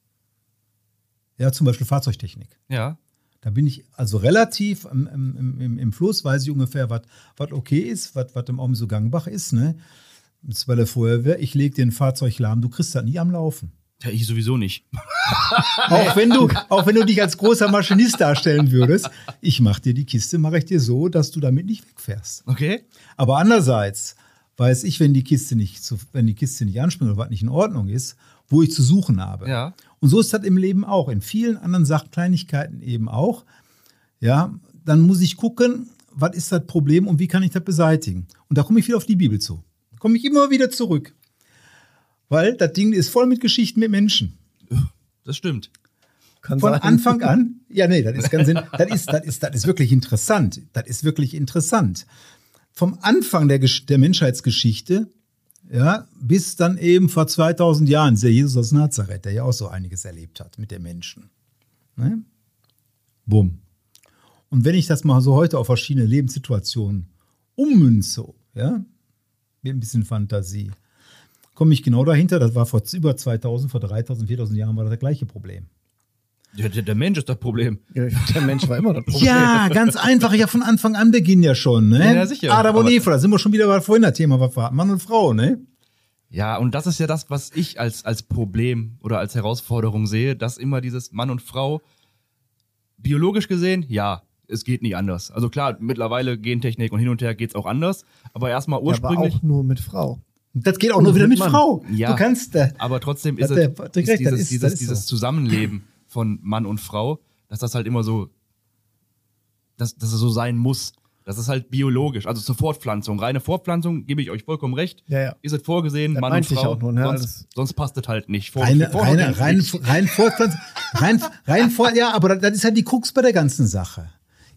Ja, zum Beispiel Fahrzeugtechnik. Ja, Da bin ich also relativ im, im, im, im Fluss, weiß ich ungefähr, was okay ist, was im Augen so gangbach ist. Ne? Das ist bei der Feuerwehr, ich lege dir ein Fahrzeug lahm, du kriegst das nie am Laufen. ja ich sowieso nicht. [laughs] Auch wenn du, auch wenn du dich als großer Maschinist darstellen würdest, ich mache dir die Kiste, mache ich dir so, dass du damit nicht wegfährst. Okay? Aber andererseits weiß ich, wenn die Kiste nicht, wenn die Kiste nicht anspringt oder was nicht in Ordnung ist, wo ich zu suchen habe. Ja. Und so ist das im Leben auch. In vielen anderen Sachen, Kleinigkeiten eben auch. Ja, dann muss ich gucken, was ist das Problem und wie kann ich das beseitigen. Und da komme ich wieder auf die Bibel zu. Da komme ich immer wieder zurück. Weil das Ding ist voll mit Geschichten mit Menschen. Das stimmt. Kann Von sein. Anfang an? [laughs] Ja, nee, das ist ganz sinn- das ist, das ist, das ist wirklich interessant. Das ist wirklich interessant. Vom Anfang der, der Menschheitsgeschichte, ja, bis dann eben vor 2000 Jahren, dieser Jesus aus Nazareth, der ja auch so einiges erlebt hat mit den Menschen. Ne? Bumm. Und wenn ich das mal so heute auf verschiedene Lebenssituationen ummünze, ja, mit ein bisschen Fantasie, komme ich genau dahinter, das war vor über 2000, vor 3000, 4000 Jahren war das das gleiche Problem. Der, der, Mensch ist das Problem. Der Mensch war immer das Problem. Ja, ganz einfach. Ja, von Anfang an beginnen ja schon, ne? Ja, sicher. Adam und Eva, da sind wir schon wieder bei vorhin das Thema, was war Mann und Frau, ne? Ja, und das ist ja das, was ich als, als Problem oder als Herausforderung sehe, dass immer dieses Mann und Frau biologisch gesehen, ja, es geht nicht anders. Also klar, mittlerweile Gentechnik und hin und her geht's auch anders, aber erstmal Ja, aber ursprünglich. auch nur mit Frau. Das geht auch nur wieder mit Mann. Frau. Ja. Du kannst, äh, Aber trotzdem ist, es, ist dieses, ist- dieses, das ist dieses so. Zusammenleben von Mann und Frau, dass das halt immer so, dass, dass es so sein muss. Das ist halt biologisch. Also zur Fortpflanzung. Reine Fortpflanzung, gebe ich euch vollkommen recht. Ja, ja. Ist es vorgesehen, Das Mann und Frau. auch nur, ne? sonst, Alles- sonst passt es halt nicht. Vor, reine, vor- reine, rein, rein Fortpflanzung, rein, rein vor, ja, aber das ist halt die Krux bei der ganzen Sache.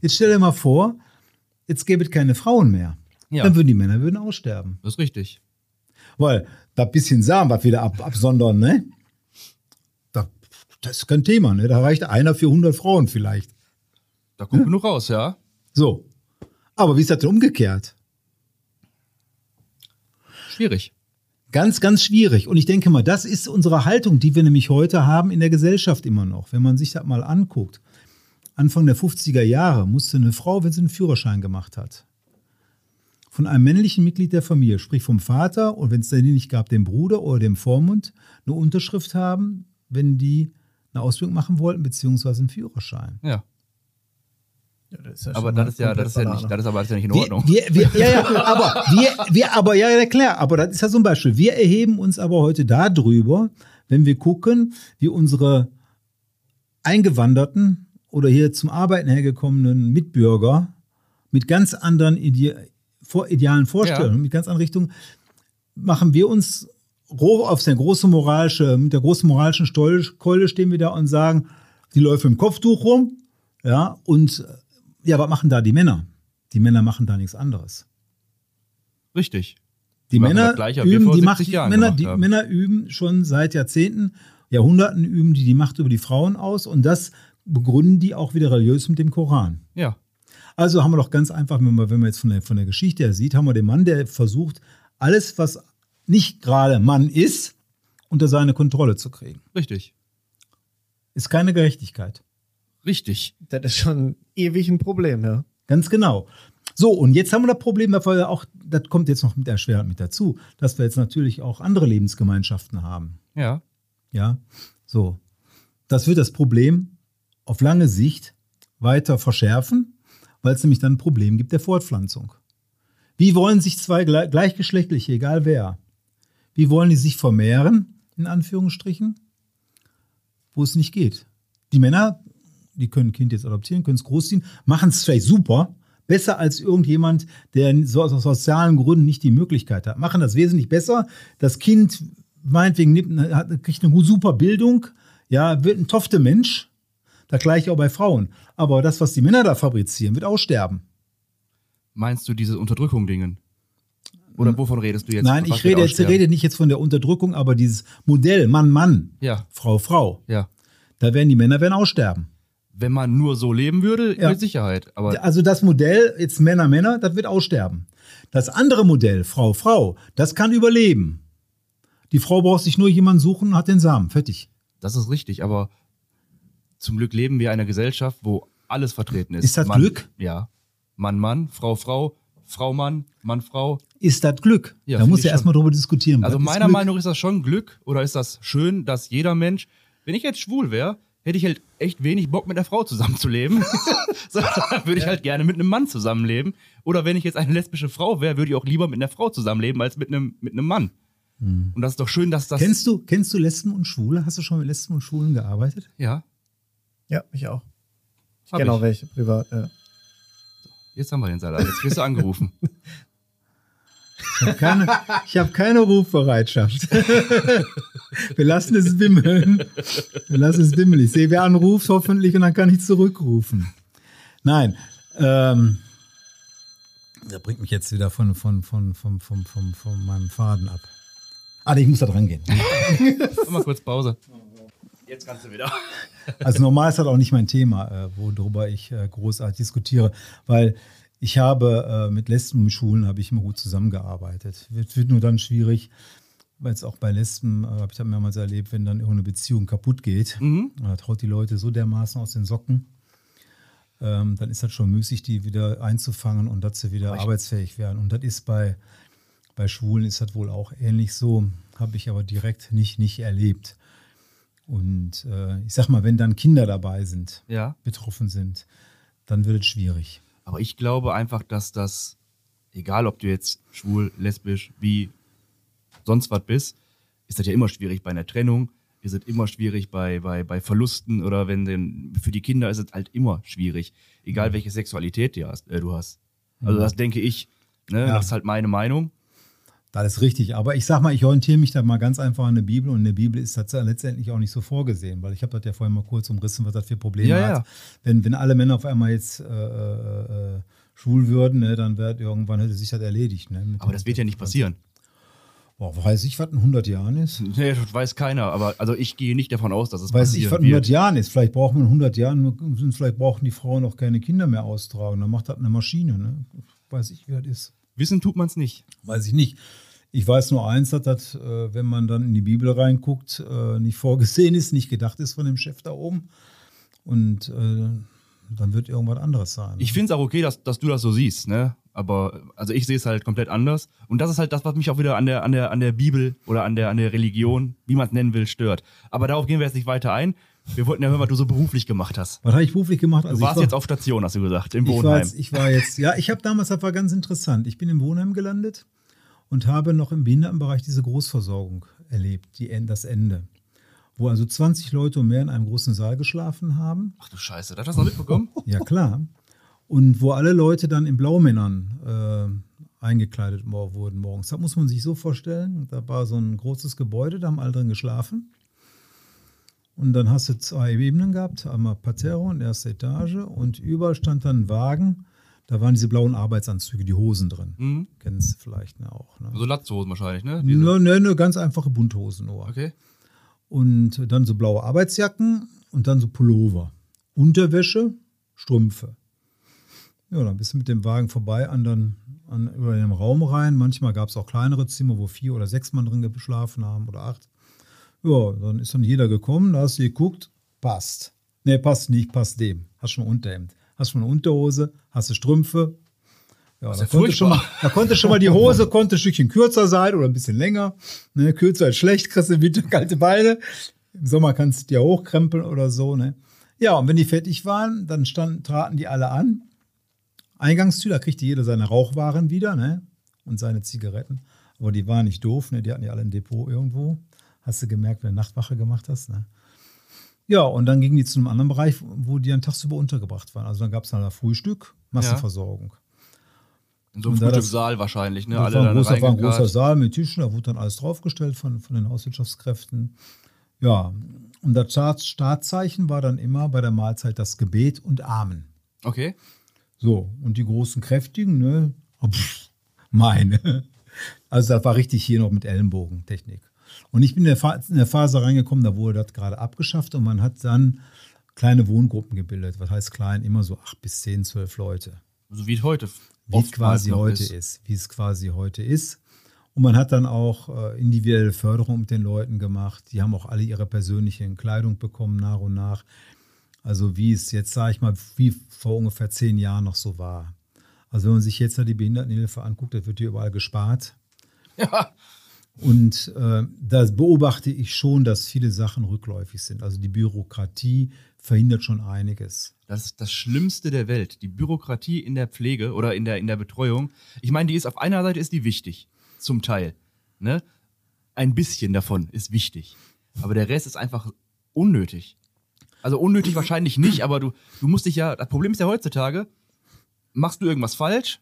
Jetzt stell dir mal vor, jetzt gäbe es keine Frauen mehr. Ja. Dann würden die Männer würden aussterben. Das ist richtig. Weil da bisschen Samen, was wir da ab, absondern, ne? Da, das ist kein Thema, ne? Da reicht einer für 100 Frauen vielleicht. Da kommt genug raus, ja. So. Aber wie ist das denn umgekehrt? Schwierig. Ganz, ganz schwierig. Und ich denke mal, das ist unsere Haltung, die wir nämlich heute haben in der Gesellschaft immer noch. Wenn man sich das mal anguckt. Anfang der 50er Jahre musste eine Frau, wenn sie einen Führerschein gemacht hat, von einem männlichen Mitglied der Familie, sprich vom Vater und wenn es den nicht gab, dem Bruder oder dem Vormund, eine Unterschrift haben, wenn die eine Ausbildung machen wollten, beziehungsweise einen Führerschein. Ja. Ja, das ist ja Aber das ist ja, komplett das ist ja nicht, Banane. das ist aber das ist ja nicht in Wir, Ordnung. wir, wir, ja, ja, aber wir, wir, aber ja, ja, klar, aber das ist ja so ein Beispiel. Wir erheben uns aber heute darüber, wenn wir gucken, wie unsere Eingewanderten oder hier zum Arbeiten hergekommenen Mitbürger mit ganz anderen Ide vor, idealen Vorstellungen, Ja. mit ganz anderen Richtungen, machen wir uns auf der großen moralische, mit der großen moralischen Keule stehen wir da und sagen, die läuft im Kopftuch rum, ja, und ja, was machen da die Männer? Die Männer machen da nichts anderes. Richtig. Die machen Männer wir üben die 70 Macht, die Männer, die haben. Männer üben schon seit Jahrzehnten, Jahrhunderten üben die die Macht über die Frauen aus und das begründen die auch wieder religiös mit dem Koran. Ja. Also haben wir doch ganz einfach, wenn man, wenn man jetzt von der, von der Geschichte her sieht, haben wir den Mann, der versucht, alles, was nicht gerade Mann ist, unter seine Kontrolle zu kriegen. Richtig. Ist keine Gerechtigkeit. Richtig. Das ist schon ewig ein Problem, ja. Ganz genau. So, und jetzt haben wir das Problem, dass wir auch, das kommt jetzt noch mit erschwerend mit dazu, dass wir jetzt natürlich auch andere Lebensgemeinschaften haben. Ja. Ja, so. Das wird das Problem auf lange Sicht weiter verschärfen, weil es nämlich dann ein Problem gibt der Fortpflanzung. Wie wollen sich zwei gle- gleichgeschlechtliche, egal wer, wie wollen die sich vermehren, in Anführungsstrichen, wo es nicht geht? Die Männer, die können ein Kind jetzt adoptieren, können es großziehen, machen es vielleicht super, besser als irgendjemand, der aus sozialen Gründen nicht die Möglichkeit hat. Machen das wesentlich besser. Das Kind meinetwegen kriegt eine super Bildung, ja, wird ein tofte Mensch. Das gleiche auch bei Frauen. Aber das, was die Männer da fabrizieren, wird aussterben. Meinst du diese Unterdrückung-Dingen? Oder wovon redest du jetzt? Nein, ich rede jetzt rede nicht jetzt von der Unterdrückung, aber dieses Modell Mann, Mann, Ja. Frau, Frau, Ja. da werden die Männer werden aussterben. Wenn man nur so leben würde, Ja. mit Sicherheit. Aber Also das Modell, jetzt Männer, Männer, das wird aussterben. Das andere Modell, Frau, Frau, das kann überleben. Die Frau braucht sich nur jemanden suchen und hat den Samen. Fertig. das ist richtig. Aber zum Glück leben wir in einer Gesellschaft, wo alles vertreten ist. Ist das Mann, Glück? Ja. Mann, Mann, Frau, Frau, Frau, Mann, Mann, Frau. Ist das Glück? Ja, da muss ich ja erstmal drüber diskutieren. Also meiner Glück? Meinung nach ist das schon Glück oder ist das schön, dass jeder Mensch, wenn ich jetzt schwul wäre, hätte ich halt echt wenig Bock mit einer Frau zusammenzuleben. [laughs] [laughs] so, dann würde ich halt gerne mit einem Mann zusammenleben. Oder wenn ich jetzt eine lesbische Frau wäre, würde ich auch lieber mit einer Frau zusammenleben als mit einem, mit einem Mann. Und das ist doch schön, dass das. Hm. Kennst du, kennst du Lesben und Schwule? Hast du schon mit Lesben und Schwulen gearbeitet? Ja, Ja, ich auch. Ich kenne auch welche privat, ja. jetzt haben wir den Salat. Jetzt wirst du angerufen. [laughs] Ich habe keine, hab keine Rufbereitschaft. [laughs] Wir lassen es wimmeln. Wir lassen es wimmeln. Ich sehe, wer anruft, hoffentlich, und dann kann ich zurückrufen. Nein. Ähm, der bringt mich jetzt wieder von, von, von, von, von, von, von meinem Faden ab. Ah, ich muss da dran gehen. Mach mal kurz Pause. Jetzt kannst du wieder. Also normal ist das auch nicht mein Thema, äh, worüber ich äh, großartig diskutiere, weil ich habe äh, mit Lesben und Schulen habe ich immer gut zusammengearbeitet. Wird, wird nur dann schwierig, weil es auch bei Lesben, äh, habe ich das mehrmals erlebt, wenn dann irgendeine Beziehung kaputt geht, Mhm. äh, traut die Leute so dermaßen aus den Socken, ähm, dann ist das schon müßig, die wieder einzufangen und dass sie wieder arbeitsfähig werden. Und das ist bei, bei Schwulen ist das wohl auch ähnlich so, habe ich aber direkt nicht, nicht erlebt. Und äh, ich sag mal, wenn dann Kinder dabei sind, Ja. betroffen sind, dann wird es schwierig. Aber ich glaube einfach, dass das, egal ob du jetzt schwul, lesbisch, wie sonst was bist, ist das ja immer schwierig bei einer Trennung, ist es immer schwierig bei, bei, bei Verlusten oder wenn denn, für die Kinder ist es halt immer schwierig, egal welche Sexualität du hast. Äh, du hast. Also das denke ich, ne? Ja. das ist halt meine Meinung. Das ist richtig. Aber ich sag mal, ich orientiere mich da mal ganz einfach an der Bibel und in der Bibel ist das ja letztendlich auch nicht so vorgesehen, weil ich habe das ja vorhin mal kurz umrissen, was das für Probleme Ja, hat. ja. Wenn, wenn alle Männer auf einmal jetzt äh, äh, äh, schwul würden, ne, dann wird irgendwann hätte sich das erledigt. Ne, Aber das wird ja nicht passieren. Boah, weiß ich, was in 100 Jahren ist? Nee, das weiß keiner, aber also ich gehe nicht davon aus, dass es Weiß ich, was in 100 wird. Jahren ist. Vielleicht brauchen wir in 100 Jahren, vielleicht brauchen die Frauen auch keine Kinder mehr austragen. Dann macht das eine Maschine. Ne? Weiß ich, wie das ist. Wissen tut man es nicht. Weiß ich nicht. Ich weiß nur eins, dass das, äh, wenn man dann in die Bibel reinguckt, äh, nicht vorgesehen ist, nicht gedacht ist von dem Chef da oben. Und äh, dann wird irgendwas anderes sein. Ich finde es auch okay, dass, dass du das so siehst, ne? Aber also ich sehe es halt komplett anders. Und das ist halt das, was mich auch wieder an der, an der, an der Bibel oder an der, an der Religion, wie man es nennen will, stört. Aber darauf gehen wir jetzt nicht weiter ein. Wir wollten ja hören, was du so beruflich gemacht hast. was habe ich beruflich gemacht? Du Also warst ich war, jetzt auf Station, hast du gesagt, im ich war Wohnheim. jetzt, ich war jetzt, ja, ich habe damals, das war ganz interessant. Ich bin im Wohnheim gelandet und habe noch im Behindertenbereich diese Großversorgung erlebt, die, das Ende. Wo also 20 Leute und mehr in einem großen Saal geschlafen haben. Ach du Scheiße, das hast du noch mitbekommen? [laughs] Ja, klar. Und wo alle Leute dann in Blaumännern äh, eingekleidet wurden morgens. Das muss man sich so vorstellen. Da war so ein großes Gebäude, da haben alle drin geschlafen. Und dann hast du zwei Ebenen gehabt, einmal Parterre und erste Etage. Und überall stand dann ein Wagen. Da waren diese blauen Arbeitsanzüge, die Hosen drin. Mhm. Kennst du vielleicht ne, auch. Ne? So Latzhosen wahrscheinlich, ne? Diese- Ne, ne, ne, ganz einfache Bunthosen nur. Okay. Und dann so blaue Arbeitsjacken und dann so Pullover. Unterwäsche, Strümpfe. Ja, dann bist du mit dem Wagen vorbei an dann an, über den Raum rein. Manchmal gab es auch kleinere Zimmer, wo vier oder sechs Mann drin geschlafen haben oder acht. Ja, dann ist dann jeder gekommen, da hast du geguckt, passt. Nee, passt nicht, passt dem. Hast schon ein Unterhemd. Hast schon eine Unterhose, hast du Strümpfe. Ja, da, ja konnte schon mal, da konnte schon mal die [laughs] Hose konnte ein Stückchen kürzer sein oder ein bisschen länger. Ne, kürzer ist schlecht, kriegst du im Winter kalte Beine. Im Sommer kannst du dir hochkrempeln oder so. Ne? Ja, und wenn die fertig waren, dann standen, traten die alle an. Eingangstür, da kriegte jeder seine Rauchwaren wieder ne? und seine Zigaretten. Aber die waren nicht doof, ne? die hatten ja alle ein Depot irgendwo. Hast du gemerkt, wenn du Nachtwache gemacht hast. Ne? Ja, und dann gingen die zu einem anderen Bereich, wo die dann tagsüber untergebracht waren. Also dann gab es dann Frühstück, Massenversorgung. In so einem Frühstückssaal wahrscheinlich, ne? Alle war, ein großer, war ein großer. Saal mit Tischen, da wurde dann alles draufgestellt von, von den Hauswirtschaftskräften. Ja, und das Start, Startzeichen war dann immer bei der Mahlzeit das Gebet und Amen. Okay. So, und die großen Kräftigen, ne? pff, meine. Also das war richtig hier noch mit Ellenbogentechnik. Und ich bin in der, in der Phase reingekommen, da wurde das gerade abgeschafft und man hat dann kleine Wohngruppen gebildet. Was heißt klein? Immer so acht bis zehn, zwölf Leute So wie es heute wie es quasi heute ist. wie es quasi heute ist. Und man hat dann auch äh, individuelle Förderung mit den Leuten gemacht. Die haben auch alle ihre persönliche Kleidung bekommen nach und nach. Also wie es jetzt, sage ich mal, wie vor ungefähr zehn Jahren noch so war. Also wenn man sich jetzt da die Behindertenhilfe anguckt, da wird hier überall gespart. Ja. Und äh, da beobachte ich schon, dass viele Sachen rückläufig sind. Also die Bürokratie verhindert schon einiges. Das ist das Schlimmste der Welt. Die Bürokratie in der Pflege oder in der, in der Betreuung. Ich meine, die ist auf einer Seite ist die wichtig. Zum Teil. Ne? Ein bisschen davon ist wichtig. Aber der Rest ist einfach unnötig. Also unnötig wahrscheinlich nicht, aber du, du musst dich ja. Das Problem ist ja heutzutage, machst du irgendwas falsch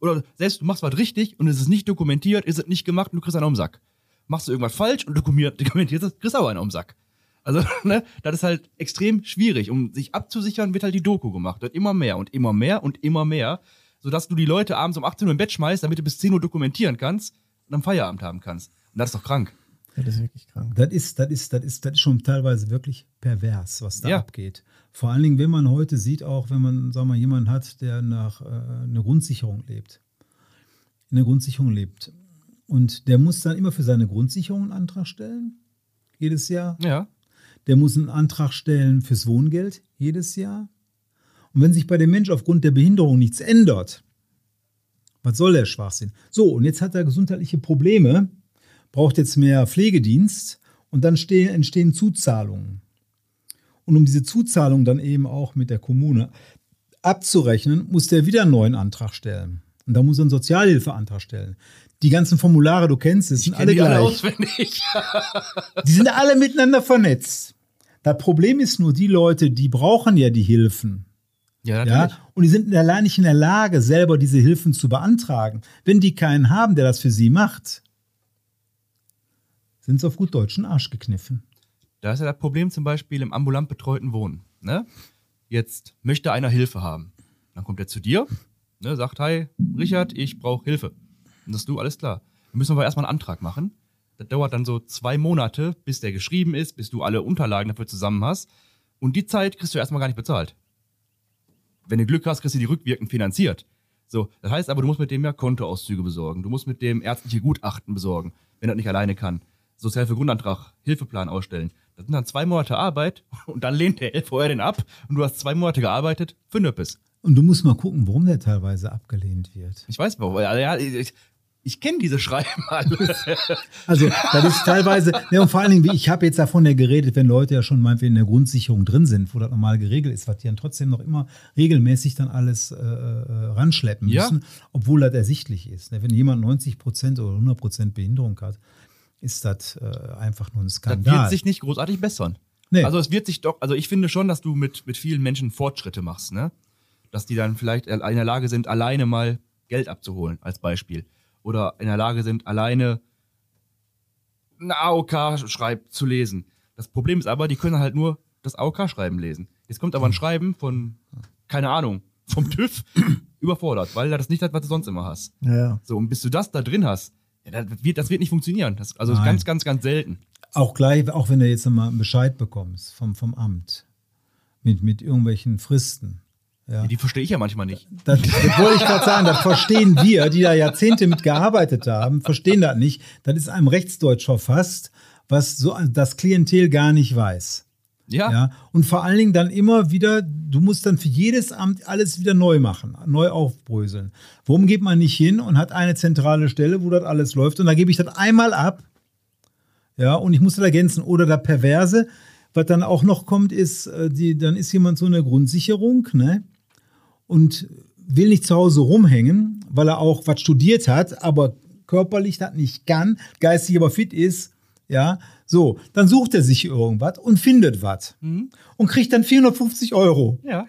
oder selbst du machst was richtig und es ist nicht dokumentiert, ist es nicht gemacht und du kriegst einen am Sack. Machst du irgendwas falsch und dokumentiert- [laughs] es, kriegst du auch einen am Sack. Also, [laughs] ne, das ist halt extrem schwierig. Um sich abzusichern, wird halt die Doku gemacht. Wird immer mehr und immer mehr und immer mehr, sodass du die Leute abends um 18 Uhr im Bett schmeißt, damit du bis 10 Uhr dokumentieren kannst und am Feierabend haben kannst. Und das ist doch krank. Das ist wirklich krank. Das ist, das ist, das ist, das ist schon teilweise wirklich pervers, was da Ja. abgeht. Vor allen Dingen, wenn man heute sieht, auch wenn man, sagen wir mal, jemanden hat, der nach äh, einer Grundsicherung lebt. In der Grundsicherung lebt. Und der muss dann immer für seine Grundsicherung einen Antrag stellen. Jedes Jahr. Ja. Der muss einen Antrag stellen fürs Wohngeld jedes Jahr. Und wenn sich bei dem Mensch aufgrund der Behinderung nichts ändert, was soll der Schwachsinn? So, und jetzt hat er gesundheitliche Probleme, braucht jetzt mehr Pflegedienst Und dann stehen, entstehen Zuzahlungen. Und um diese Zuzahlung dann eben auch mit der Kommune abzurechnen, muss der wieder einen neuen Antrag stellen. Und da muss er einen Sozialhilfeantrag stellen. Die ganzen Formulare, du kennst es, sind kenn alle die alle gleich. auswendig. Die sind alle miteinander vernetzt. Das Problem ist nur, die Leute, die brauchen ja die Hilfen. ja, Ja, und die sind allein nicht in der Lage, selber diese Hilfen zu beantragen. Wenn die keinen haben, der das für sie macht, sind sie auf gut deutschen Arsch gekniffen. Da ist ja das Problem zum Beispiel im ambulant betreuten Wohnen. Ne? Jetzt möchte einer Hilfe haben. Dann kommt er zu dir, ne, sagt, hi, Richard, ich brauche Hilfe. Und das du, alles klar. Dann müssen wir aber erstmal einen Antrag machen. Das dauert dann so zwei Monate, bis der geschrieben ist, bis du alle Unterlagen dafür zusammen hast. Und die Zeit kriegst du erstmal gar nicht bezahlt. Wenn du Glück hast, kriegst du die rückwirkend finanziert. So, das heißt aber, du musst mit dem ja Kontoauszüge besorgen. Du musst mit dem ärztliche Gutachten besorgen, wenn er nicht alleine kann. Sozialhilfegrundantrag, Hilfeplan ausstellen. Das sind dann zwei Monate Arbeit [laughs] und dann lehnt der LVR den ab und du hast zwei Monate gearbeitet für Nöppes. Und du musst mal gucken, warum der teilweise abgelehnt wird. Ich weiß warum. Ja, ja, ich, ich kenne diese Schreiben alle. [laughs] Also, das ist teilweise, ja, und vor allen Dingen, ich habe jetzt davon ja geredet, wenn Leute ja schon meinetwegen in der Grundsicherung drin sind, wo das normal geregelt ist, was die dann trotzdem noch immer regelmäßig dann alles äh, äh, ranschleppen Ja. müssen, obwohl das ersichtlich ist. ne? Wenn jemand 90 Prozent oder 100 Prozent Behinderung hat, ist das äh, einfach nur ein Das Skandal. wird sich nicht großartig bessern. Nee. Also es wird sich doch, also ich finde schon, dass du mit, mit vielen Menschen Fortschritte machst, ne? Dass die dann vielleicht in der Lage sind, alleine mal Geld abzuholen, als Beispiel. Oder in der Lage sind, alleine ein AOK-Schreib zu lesen. Das Problem ist aber, die können halt nur das AOK-Schreiben lesen. Jetzt kommt aber ein Schreiben von, keine Ahnung, vom [laughs] TÜV überfordert, weil er das nicht hat, was du sonst immer hast. Ja. So, und bis du das da drin hast, ja, das, wird, das wird nicht funktionieren. Das, also Nein. ganz, ganz, ganz selten. Auch gleich, auch wenn du jetzt mal einen Bescheid bekommst vom, vom Amt mit, mit irgendwelchen Fristen. Ja. Die verstehe ich ja manchmal nicht. Das, das wollte ich gerade sagen, das verstehen wir, die da Jahrzehnte mit gearbeitet haben, verstehen das nicht. Das ist einem Rechtsdeutsch verfasst, was so das Klientel gar nicht weiß. Ja, Ja, und vor allen Dingen dann immer wieder, du musst dann für jedes Amt alles wieder neu machen, neu aufbröseln. Warum geht man nicht hin und hat eine zentrale Stelle, wo das alles läuft und da gebe ich das einmal ab, ja, und ich muss das ergänzen. Oder der Perverse, was dann auch noch kommt, ist, äh, die, dann ist jemand so eine Grundsicherung, ne, und will nicht zu Hause rumhängen, weil er auch was studiert hat, aber körperlich das nicht kann, geistig aber fit ist, ja, so, dann sucht er sich irgendwas und findet was und kriegt dann 450 Euro. ja.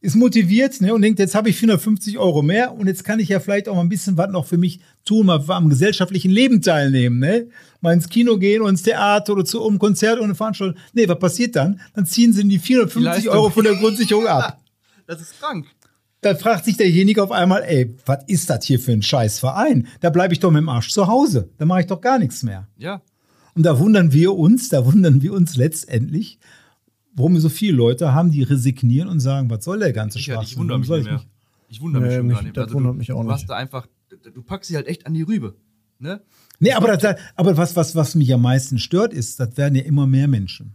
Ist motiviert ne, und denkt, jetzt habe ich 450 Euro mehr und jetzt kann ich ja vielleicht auch mal ein bisschen was noch für mich tun, mal am gesellschaftlichen Leben teilnehmen. Ne? Mal ins Kino gehen und ins Theater oder zu einem Konzert oder eine Veranstaltung. Nee, was passiert dann? Dann ziehen sie die 450 Leistung. Euro von der Grundsicherung ab. [laughs] Das ist krank. Dann fragt sich derjenige auf einmal, ey, was ist das hier für ein scheiß Verein? Da bleibe ich doch mit dem Arsch zu Hause. Da mache ich doch gar nichts mehr. Ja. Und da wundern wir uns, da wundern wir uns letztendlich, warum wir so viele Leute haben, die resignieren und sagen, was soll der ganze Ich, Schwachsinn? ich wundere mich ich mehr. Ich wundere mich Nee, schon mich- gar nicht. das Also wundert du, mich auch du nicht. da einfach, du packst sie halt echt an die Rübe. Ne? Nee, aber, das, aber was, was, was mich am meisten stört, ist, das werden ja immer mehr Menschen.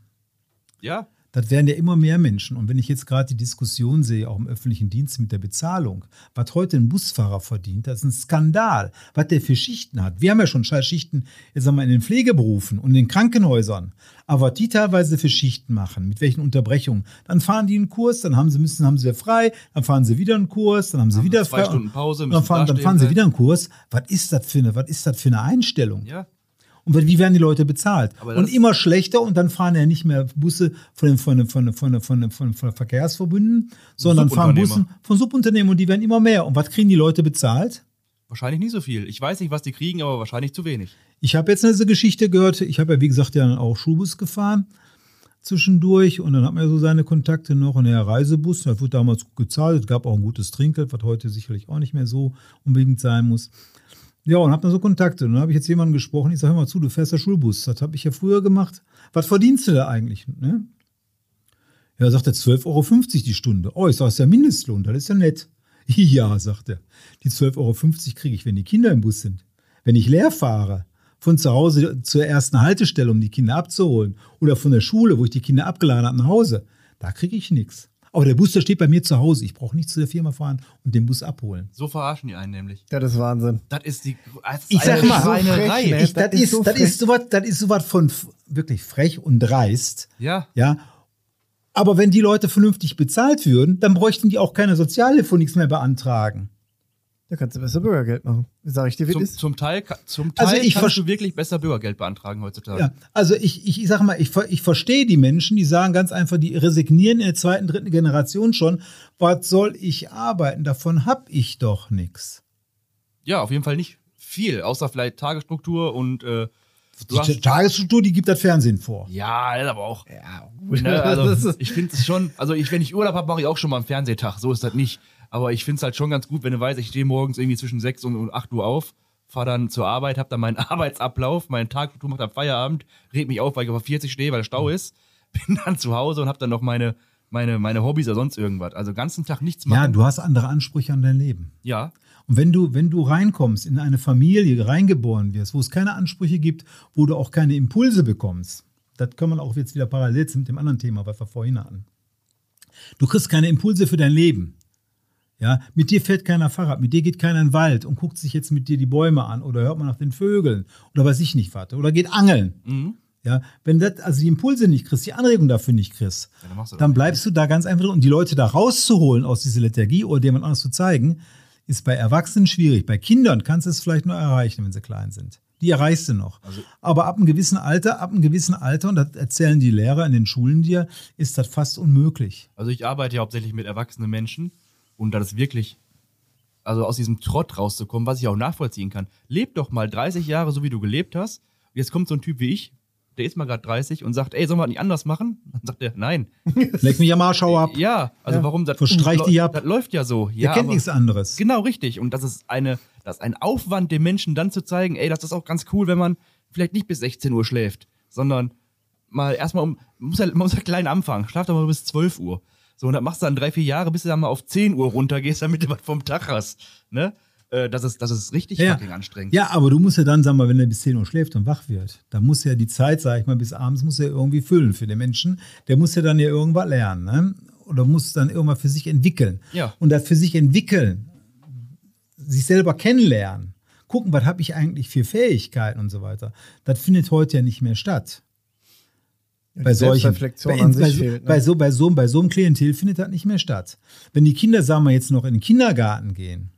Ja. Das werden ja immer mehr Menschen. Und wenn ich jetzt gerade die Diskussion sehe, auch im öffentlichen Dienst mit der Bezahlung, was heute ein Busfahrer verdient, das ist ein Skandal, was der für Schichten hat. Wir haben ja schon scheiß Schichten, jetzt sagen wir, in den Pflegeberufen und in den Krankenhäusern. Aber was die teilweise für Schichten machen, mit welchen Unterbrechungen, dann fahren die einen Kurs, dann haben sie müssen, haben sie frei, dann fahren sie wieder einen Kurs, dann haben sie Haben wieder zwei frei. Stunden Pause, dann fahren, dann fahren sie wieder einen Kurs. Was ist das für eine, was ist das für eine Einstellung? Ja. Und wie werden die Leute bezahlt? Und immer schlechter und dann fahren ja nicht mehr Busse von den, von den, von den, von den, von den, von den Verkehrsverbünden, sondern fahren. Bussen von Subunternehmen und die werden immer mehr. Und was kriegen die Leute bezahlt? Wahrscheinlich nicht so viel. Ich weiß nicht, was die kriegen, aber wahrscheinlich zu wenig. Ich habe jetzt eine Geschichte gehört, ich habe ja wie gesagt ja auch Schulbus gefahren zwischendurch und dann hat man ja so seine Kontakte noch und der Reisebus, das wurde damals gut gezahlt, es gab auch ein gutes Trinkgeld, was heute sicherlich auch nicht mehr so unbedingt sein muss. Ja, und habe dann so Kontakte. Und dann habe ich jetzt jemanden gesprochen, ich sage, hör mal zu, du fährst ja Schulbus, das habe ich ja früher gemacht. Was verdienst du da eigentlich? Ne? Ja, sagt er, 12,50 Euro die Stunde. Oh, ich sage, das ist ja Mindestlohn, das ist ja nett. [laughs] Ja, sagt er, die 12,50 Euro kriege ich, wenn die Kinder im Bus sind. Wenn ich leer fahre, von zu Hause zur ersten Haltestelle, um die Kinder abzuholen, oder von der Schule, wo ich die Kinder abgeladen habe, nach Hause, da kriege ich nichts. Aber der Bus, der steht bei mir zu Hause. Ich brauche nicht zu der Firma fahren und den Bus abholen. So verarschen die einen nämlich. Das ist Wahnsinn. Das ist die. Das ist Ich sag mal, Schweinerei. ne? Ich, das, das ist so das, ist sowas, das ist sowas von wirklich frech und dreist. Ja. Ja. Aber wenn die Leute vernünftig bezahlt würden, dann bräuchten die auch keine Sozialhilfe und nichts mehr beantragen. Da kannst du besser Bürgergeld machen. Sag ich dir, wie Zum, ist. zum Teil, zum Teil Also ich kannst du wirklich besser Bürgergeld beantragen heutzutage. Ja, also ich, ich, ich sage mal, ich, ich verstehe die Menschen, die sagen ganz einfach, die resignieren in der zweiten, dritten Generation schon. Was soll ich arbeiten? Davon hab ich doch nichts. Ja, auf jeden Fall nicht viel, außer vielleicht Tagesstruktur und äh, du Die hast, Tagesstruktur, die gibt das Fernsehen vor. ja, das aber auch. Ja, Ne, [laughs] also ich finde es schon, also ich, wenn ich Urlaub habe, mache ich auch schon mal einen Fernsehtag. So ist das nicht. Aber ich finde es halt schon ganz gut, wenn du weißt, ich stehe morgens irgendwie zwischen 6 und, und 8 Uhr auf, fahre dann zur Arbeit, habe dann meinen [laughs] Arbeitsablauf, meinen Tag, mache dann Feierabend, red mich auf, weil ich auf 40 stehe, weil Stau ist, [laughs] bin dann zu Hause und habe dann noch meine, meine, meine Hobbys oder sonst irgendwas. Also ganzen Tag nichts Ja, machen. du hast andere Ansprüche an dein Leben. Ja, Und wenn du, wenn du reinkommst in eine Familie, reingeboren wirst, wo es keine Ansprüche gibt, wo du auch keine Impulse bekommst, das kann man auch jetzt wieder parallel mit dem anderen Thema, was wir vorhin hatten. Du kriegst keine Impulse für dein Leben. Ja, mit dir fährt keiner Fahrrad, mit dir geht keiner in den Wald und guckt sich jetzt mit dir die Bäume an oder hört man nach den Vögeln oder weiß ich nicht was oder geht angeln. Mhm. Ja, wenn das also die Impulse nicht kriegst, die Anregung dafür nicht kriegst, Ja, dann dann bleibst du da ganz einfach drin. Und die Leute da rauszuholen aus dieser Lethargie oder jemand anderes zu zeigen, ist bei Erwachsenen schwierig. Bei Kindern kannst du es vielleicht nur erreichen, wenn sie klein sind. Die erreichst du noch. Also Aber ab einem gewissen Alter, ab einem gewissen Alter, und das erzählen die Lehrer in den Schulen dir, ist das fast unmöglich. Also ich arbeite ja hauptsächlich mit erwachsenen Menschen und das ist wirklich, also aus diesem Trott rauszukommen, was ich auch nachvollziehen kann. Leb doch mal 30 Jahre so, wie du gelebt hast. Jetzt kommt so ein Typ wie ich, der ist mal gerade 30 und sagt, ey, sollen wir das nicht anders machen? Dann sagt er, nein. [laughs] Leck mich am Arsch, hau ab. Ja, also Ja. warum? Das, Verstreich das, die ab. das läuft ja so. Der Ja, kennt aber- nichts anderes. Genau, richtig. Und das ist eine, das ist ein Aufwand, den Menschen dann zu zeigen, ey, das ist auch ganz cool, wenn man vielleicht nicht bis 16 Uhr schläft, sondern mal erstmal um, man muss ja, man muss ja klein anfangen. Schlaf doch mal bis 12 Uhr. So, und das machst du dann drei, vier Jahre, bis du dann mal auf 10 Uhr runtergehst, damit du was vom Tag hast. Ne? Äh, Das ist, das ist richtig Ja. fucking anstrengend. Ja, aber du musst ja dann, sag mal, wenn er bis 10 Uhr schläft und wach wird, da muss ja die Zeit, sag ich mal, bis abends muss er irgendwie füllen für den Menschen. Der muss ja dann ja irgendwas lernen, ne? Oder muss dann irgendwas für sich entwickeln. Ja. Und das für sich entwickeln, sich selber kennenlernen, gucken, was habe ich eigentlich für Fähigkeiten und so weiter. Das findet heute ja nicht mehr statt. Bei solchen, bei, an bei, fehlt. Ne? bei, so, bei, so, bei so einem Klientel findet das nicht mehr statt. Wenn die Kinder, sagen wir jetzt noch in den Kindergarten gehen,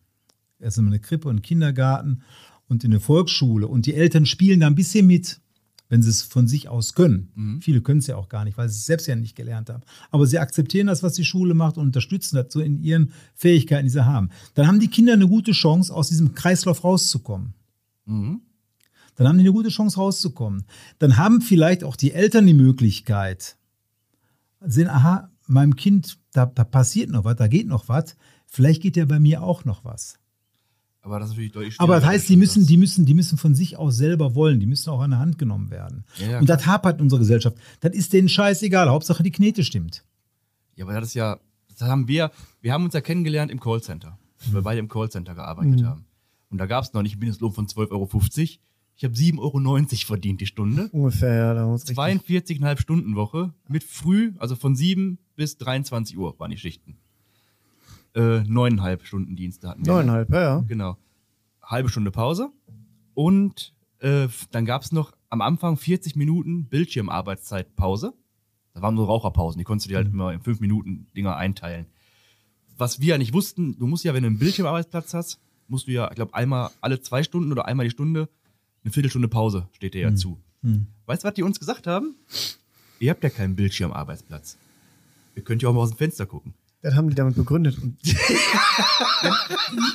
erst in eine Krippe und einen Kindergarten und in eine Volksschule und die Eltern spielen da ein bisschen mit, wenn sie es von sich aus können. Viele können es ja auch gar nicht, weil sie es selbst ja nicht gelernt haben. Aber sie akzeptieren das, was die Schule macht und unterstützen das so in ihren Fähigkeiten, die sie haben. Dann haben die Kinder eine gute Chance, aus diesem Kreislauf rauszukommen. Mhm. Dann haben die eine gute Chance rauszukommen. Dann haben vielleicht auch die Eltern die Möglichkeit, sehen, aha, meinem Kind, da, da passiert noch was, da geht noch was. Vielleicht geht ja bei mir auch noch was. Aber das ist natürlich deutlich Aber das heißt, die müssen, das. die müssen, die müssen von sich aus selber wollen. Die müssen auch an der Hand genommen werden. Ja, ja, Und das hapert unsere Gesellschaft. Das ist denen scheißegal. Hauptsache die Knete stimmt. Ja, aber das ist ja, das haben wir, wir haben uns ja kennengelernt im Callcenter, weil wir beide im Callcenter gearbeitet haben. Und da gab es noch nicht Mindestlohn von 12,50 Euro. Ich habe 7,90 Euro verdient die Stunde. Ungefähr, ja, da muss richtig. 42,5 Stunden Woche mit früh, also von 7 bis 23 Uhr waren die Schichten. Äh, neuneinhalb Stunden Dienste hatten wir. Neuneinhalb, ja, ja. Genau. Halbe Stunde Pause. Und äh, dann gab es noch am Anfang 40 Minuten Bildschirmarbeitszeit Pause. Das waren so Raucherpausen, die konntest du dir halt immer in 5 Minuten Dinger einteilen. Was wir ja nicht wussten, du musst ja, wenn du einen Bildschirmarbeitsplatz hast, musst du ja, ich glaube, einmal alle zwei Stunden oder einmal die Stunde eine Viertelstunde Pause steht dir ja zu. Weißt du, was die uns gesagt haben? Ihr habt ja keinen Bildschirmarbeitsplatz. Ihr könnt ja auch mal aus dem Fenster gucken. Das haben die damit begründet. Und wenn,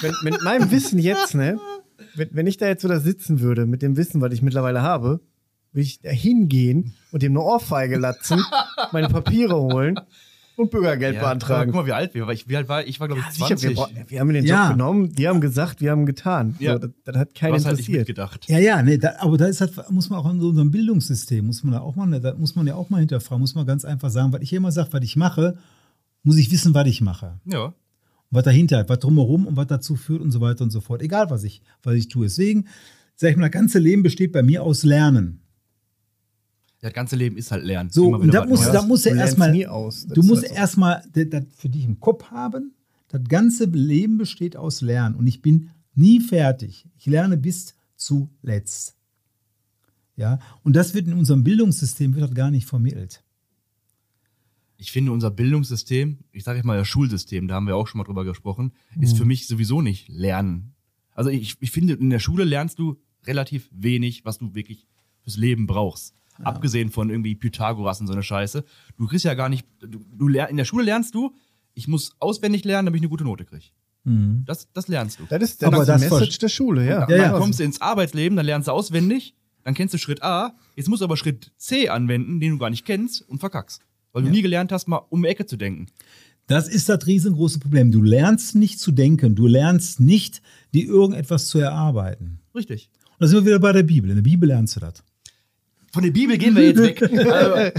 wenn, mit meinem Wissen jetzt, ne, wenn, wenn ich da jetzt so da sitzen würde, mit dem Wissen, was ich mittlerweile habe, würde ich da hingehen und dem eine Ohrfeige latzen, meine Papiere holen und Bürgergeld Ja, beantragen. Guck mal, wie alt wir waren. Ich, wie alt war ich? Ich war, glaube ich, Sicher, 20. wir, bra- wir haben den Job Ja. genommen, die haben gesagt, wir haben getan. Ja. So, das, das hat hast halt nicht interessiert. mitgedacht. Ja, ja, nee, da, aber da ist halt, muss man auch in so unserem Bildungssystem, muss man da auch mal, da muss man ja auch mal hinterfragen, muss man ganz einfach sagen, was ich immer sage, was ich mache, muss ich wissen, was ich mache. Ja. Und was dahinter, was drumherum und was dazu führt und so weiter und so fort. Egal, was ich, was ich tue. Deswegen, sag ich mal, das ganze Leben besteht bei mir aus Lernen. Das ganze Leben ist halt Lernen. So, und da was muss, Neues. da muss er Du lernst erstmal. nie aus. Das Du musst halt so. erstmal das für dich im Kopf haben. Das ganze Leben besteht aus Lernen. Und ich bin nie fertig. Ich lerne bis zuletzt. Ja, und das wird in unserem Bildungssystem wird das gar nicht vermittelt. ich finde, unser Bildungssystem, ich sage jetzt mal das Schulsystem, da haben wir auch schon mal drüber gesprochen, ist Mhm. für mich sowieso nicht Lernen. Also ich, ich finde, in der Schule lernst du relativ wenig, was du wirklich fürs Leben brauchst. Abgesehen von irgendwie Pythagoras und so eine Scheiße. Du kriegst ja gar nicht, du, du in der Schule lernst du, ich muss auswendig lernen, damit ich eine gute Note kriege. Das, das lernst du. Das ist, das die das Message der Schule, ja. Ja, dann ja. kommst du ins Arbeitsleben, dann lernst du auswendig, dann kennst du Schritt A, jetzt musst du aber Schritt C anwenden, den du gar nicht kennst und verkackst. Weil du nie gelernt hast, mal um die Ecke zu denken. Das ist das riesengroße Problem. Du lernst nicht zu denken. Du lernst nicht, dir irgendetwas zu erarbeiten. Richtig. Und da sind wir wieder bei der Bibel. In der Bibel lernst du das. Von der Bibel gehen wir jetzt weg. [laughs] also,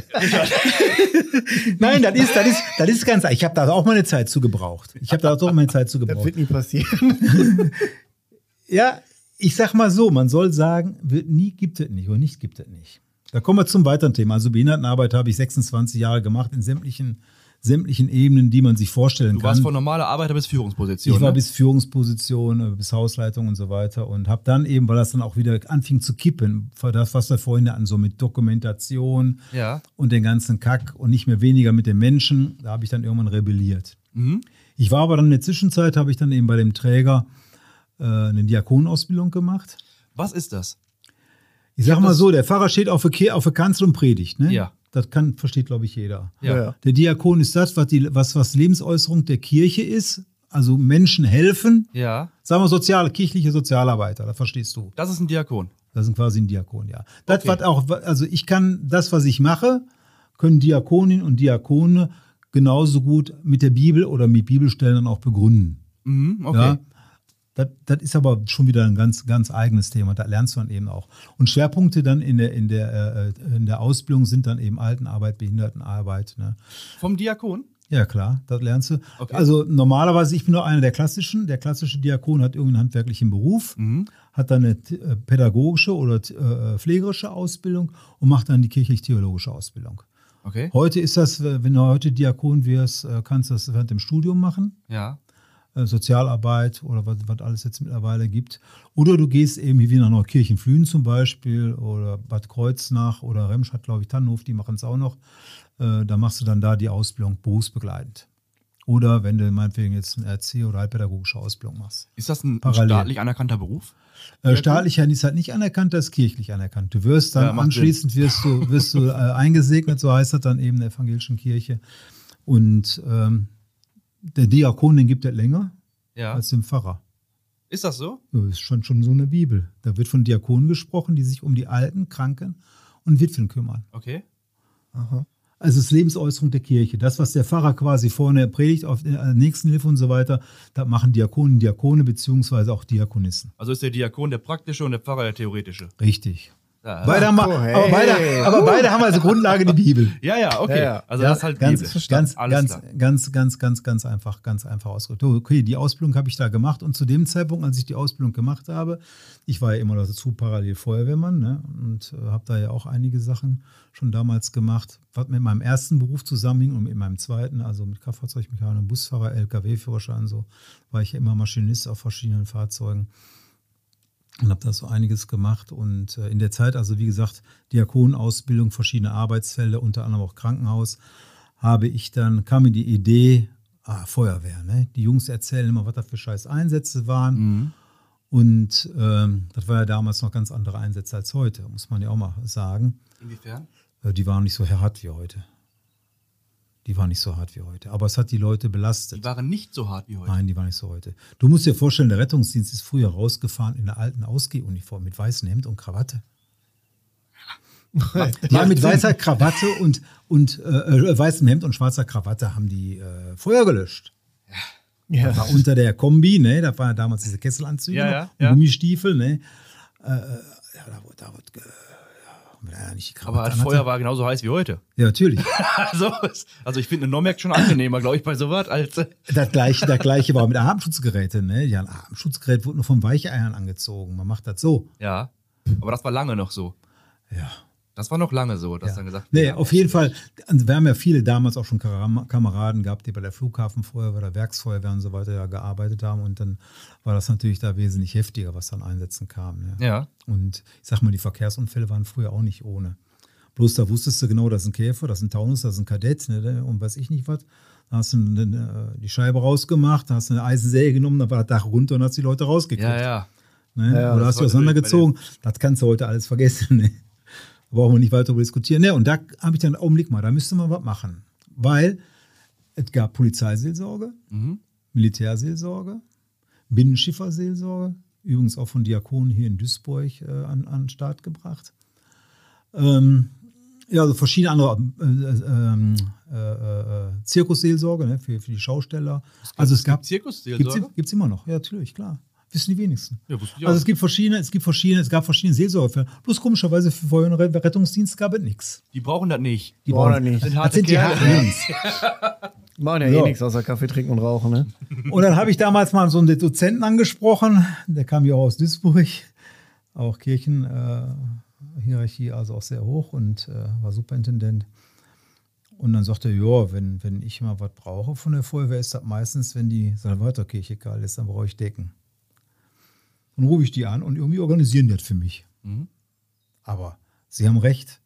Nein, das ist, das ist, das ist ganz. Ich habe da auch meine Zeit zu gebraucht. Ich habe da auch meine Zeit zu Das wird nie passieren. [laughs] Ja, ich sag mal so, man soll sagen, wird nie, gibt es nicht oder nicht gibt es nicht. Da kommen wir zum weiteren Thema. Also Behindertenarbeit habe ich 26 Jahre gemacht in sämtlichen, sämtlichen Ebenen, die man sich vorstellen du kann. warst von normaler Arbeiter bis Führungsposition. ich war ne? bis Führungsposition, äh, bis Hausleitung und so weiter und habe dann eben, weil das dann auch wieder anfing zu kippen, das, was wir vorhin hatten, so mit Dokumentation Ja. und den ganzen Kack und nicht mehr weniger mit den Menschen, da habe ich dann irgendwann rebelliert. Mhm. Ich war aber dann in der Zwischenzeit, habe ich dann eben bei dem Träger äh, eine Diakonenausbildung gemacht. Was ist das? Ich sag mal so, der Pfarrer steht auf der, Ke- auf der Kanzel und predigt. Ne? Ja. Das kann, versteht, glaube ich, jeder. Ja. Der Diakon ist das, was, die, was, was Lebensäußerung der Kirche ist. Also Menschen helfen. Ja. Sagen wir soziale, kirchliche Sozialarbeiter, das verstehst du. Das ist ein Diakon. Das sind quasi ein Diakon, ja. Das, Okay. was auch, also ich kann das, was ich mache, können Diakoninnen und Diakone genauso gut mit der Bibel oder mit Bibelstellen dann auch begründen. Mhm, okay. Ja. Das, das ist aber schon wieder ein ganz, ganz eigenes Thema. Da lernst du dann eben auch. Und Schwerpunkte dann in der, in der, äh, in der Ausbildung sind dann eben Altenarbeit, Behindertenarbeit. Ne? Vom Diakon? Ja, klar, das lernst du. Okay. Also normalerweise, ich bin nur einer der klassischen. Der klassische Diakon hat irgendeinen handwerklichen Beruf, Mhm. hat dann eine äh, pädagogische oder äh, pflegerische Ausbildung und macht dann die kirchlich-theologische Ausbildung. Okay. Heute ist das, äh, wenn du heute Diakon wirst, kannst du das während dem Studium machen. Ja. Äh, Sozialarbeit oder was, was alles jetzt mittlerweile gibt. Oder du gehst eben wie nach Neukirchenflühen zum Beispiel oder Bad Kreuznach oder Remscheid, glaube ich, Tannenhof, die machen es auch noch. Äh, da machst du dann da die Ausbildung berufsbegleitend. Oder wenn du meinetwegen jetzt eine Erzieher- oder halbpädagogische Ausbildung machst. Ist das ein, Parallel. staatlich anerkannter Beruf? Äh, staatlich ist halt nicht anerkannt, das ist kirchlich anerkannt. Du wirst dann Ja, anschließend wirst du, wirst du [laughs] äh, eingesegnet, so heißt das dann eben in der evangelischen Kirche. Und ähm, der Diakon, den gibt es länger Ja. als dem Pfarrer. Ist das so? Das ist schon, schon so eine Bibel. Da wird von Diakonen gesprochen, die sich um die Alten, Kranken und Witwen kümmern. Okay. Also es ist Lebensäußerung der Kirche. Das, was der Pfarrer quasi vorne predigt auf der Nächstenhilfe und so weiter, da machen Diakonen, Diakone beziehungsweise auch Diakonissen. Also ist der Diakon der praktische und der Pfarrer der theoretische. Richtig. Ja, Beide haben cool, hey. aber, beide, aber beide haben also Grundlage die Bibel. [laughs] ja, ja, okay. Ja, ja. Also Ja, das ist halt ganz, Bibel. ganz, Alles ganz, klar. ganz, ganz, ganz, ganz einfach, ganz einfach ausgedrückt. Okay, die Ausbildung habe ich da gemacht und zu dem Zeitpunkt, als ich die Ausbildung gemacht habe, ich war ja immer dazu parallel Feuerwehrmann ne, und äh, habe da ja auch einige Sachen schon damals gemacht, was mit meinem ersten Beruf zusammenhing und mit meinem zweiten, also mit Kraftfahrzeugmechanik, Busfahrer, LKW-Führerschein, so war ich ja immer Maschinist auf verschiedenen Fahrzeugen und habe da so einiges gemacht. Und äh, in der Zeit, also wie gesagt, Diakonenausbildung, verschiedene Arbeitsfelder, unter anderem auch Krankenhaus, habe ich dann, kam mir die Idee, ah, Feuerwehr, ne? Die Jungs erzählen immer, was das für scheiß Einsätze waren. Mhm. Und ähm, das war ja damals noch ganz andere Einsätze als heute, muss man ja auch mal sagen. Inwiefern? Äh, die waren nicht so hart wie heute. Die waren nicht so hart wie heute. Aber es hat die Leute belastet. Die waren nicht so hart wie heute. Nein, die war nicht so heute. Du musst dir vorstellen, der Rettungsdienst ist früher rausgefahren in einer alten Ausgehuniform mit weißem Hemd und Krawatte. Ja, mit weißer Krawatte und, und äh, äh, weißem Hemd und schwarzer Krawatte haben die äh, Feuer gelöscht. Ja. War unter der Kombi, ne? Da waren ja damals diese Kesselanzüge Ja, ja, und ja. Gummistiefel, ne? Äh, äh, ja, da wurde, da wurde, äh, ja, wenn er nicht die Aber Krawatte das anhatte- Feuer war genauso heiß wie heute. Ja, natürlich. [laughs] Also, also ich finde eine Nommerk schon angenehmer, glaube ich, bei sowas als. äh, Das gleiche, das gleiche war mit Atemschutzgeräten. Ne? Ja, ein Atemschutzgerät wurde nur von Weicheiern angezogen. Man macht das so. Ja. Aber das war lange noch so. Ja. Das war noch lange so, dass Ja. dann gesagt Nee, ja, auf jeden Fall. Also wir haben ja viele damals auch schon Kameraden gehabt, die bei der Flughafenfeuerwehr, der Werksfeuerwehr und so weiter ja gearbeitet haben. Und dann war das natürlich da wesentlich heftiger, was an Einsätzen kam. Ne? Ja. Und ich sag mal, die Verkehrsunfälle waren früher auch nicht ohne. Bloß da wusstest du genau, das ist ein Käfer, das ist ein Taunus, das ist ein Kadett ne, und weiß ich nicht was. Da hast du eine, die Scheibe rausgemacht, da hast du eine Eisensäge genommen, da war das Dach runter und hast die Leute rausgekriegt. Ja, ja. Ne? Ja, Oder hast du auseinandergezogen. Das kannst du heute alles vergessen. Ne? Brauchen wir nicht weiter darüber diskutieren. Ne? Und da habe ich dann, Augenblick mal, da müsste man was machen. Weil es gab Polizeiseelsorge, Mhm. Militärseelsorge, Binnenschifferseelsorge, übrigens auch von Diakonen hier in Duisburg äh, an, an den Start gebracht. Ähm, ja, also verschiedene andere äh, äh, äh, äh, Zirkusseelsorge ne, für, für die Schausteller. also es gab Zirkusseelsorge? Gibt es immer noch, ja, natürlich, klar. Wissen die wenigsten. Ja, wusste ich also auch. es gibt verschiedene, es gibt verschiedene, es gab verschiedene Seelsorge. Bloß komischerweise für Feuer- und Rettungsdienst gab es nichts. Die brauchen das nicht. Die Brauchen wir nicht. sind Das sind die harten Jungs. [laughs] Die machen ja, Ja. eh nichts außer Kaffee trinken und rauchen, ne? [laughs] Und dann habe ich damals mal so einen Dozenten angesprochen, der kam ja auch aus Duisburg, auch Kirchenhierarchie, äh, also auch sehr hoch und äh, war Superintendent. Und dann sagte er, ja, wenn, wenn ich mal was brauche von der Feuerwehr, ist das meistens, wenn die Salvatorkirche kalt ist, dann brauche ich Decken. Dann rufe ich die an und irgendwie organisieren die das für mich. Mhm. Aber Sie haben recht,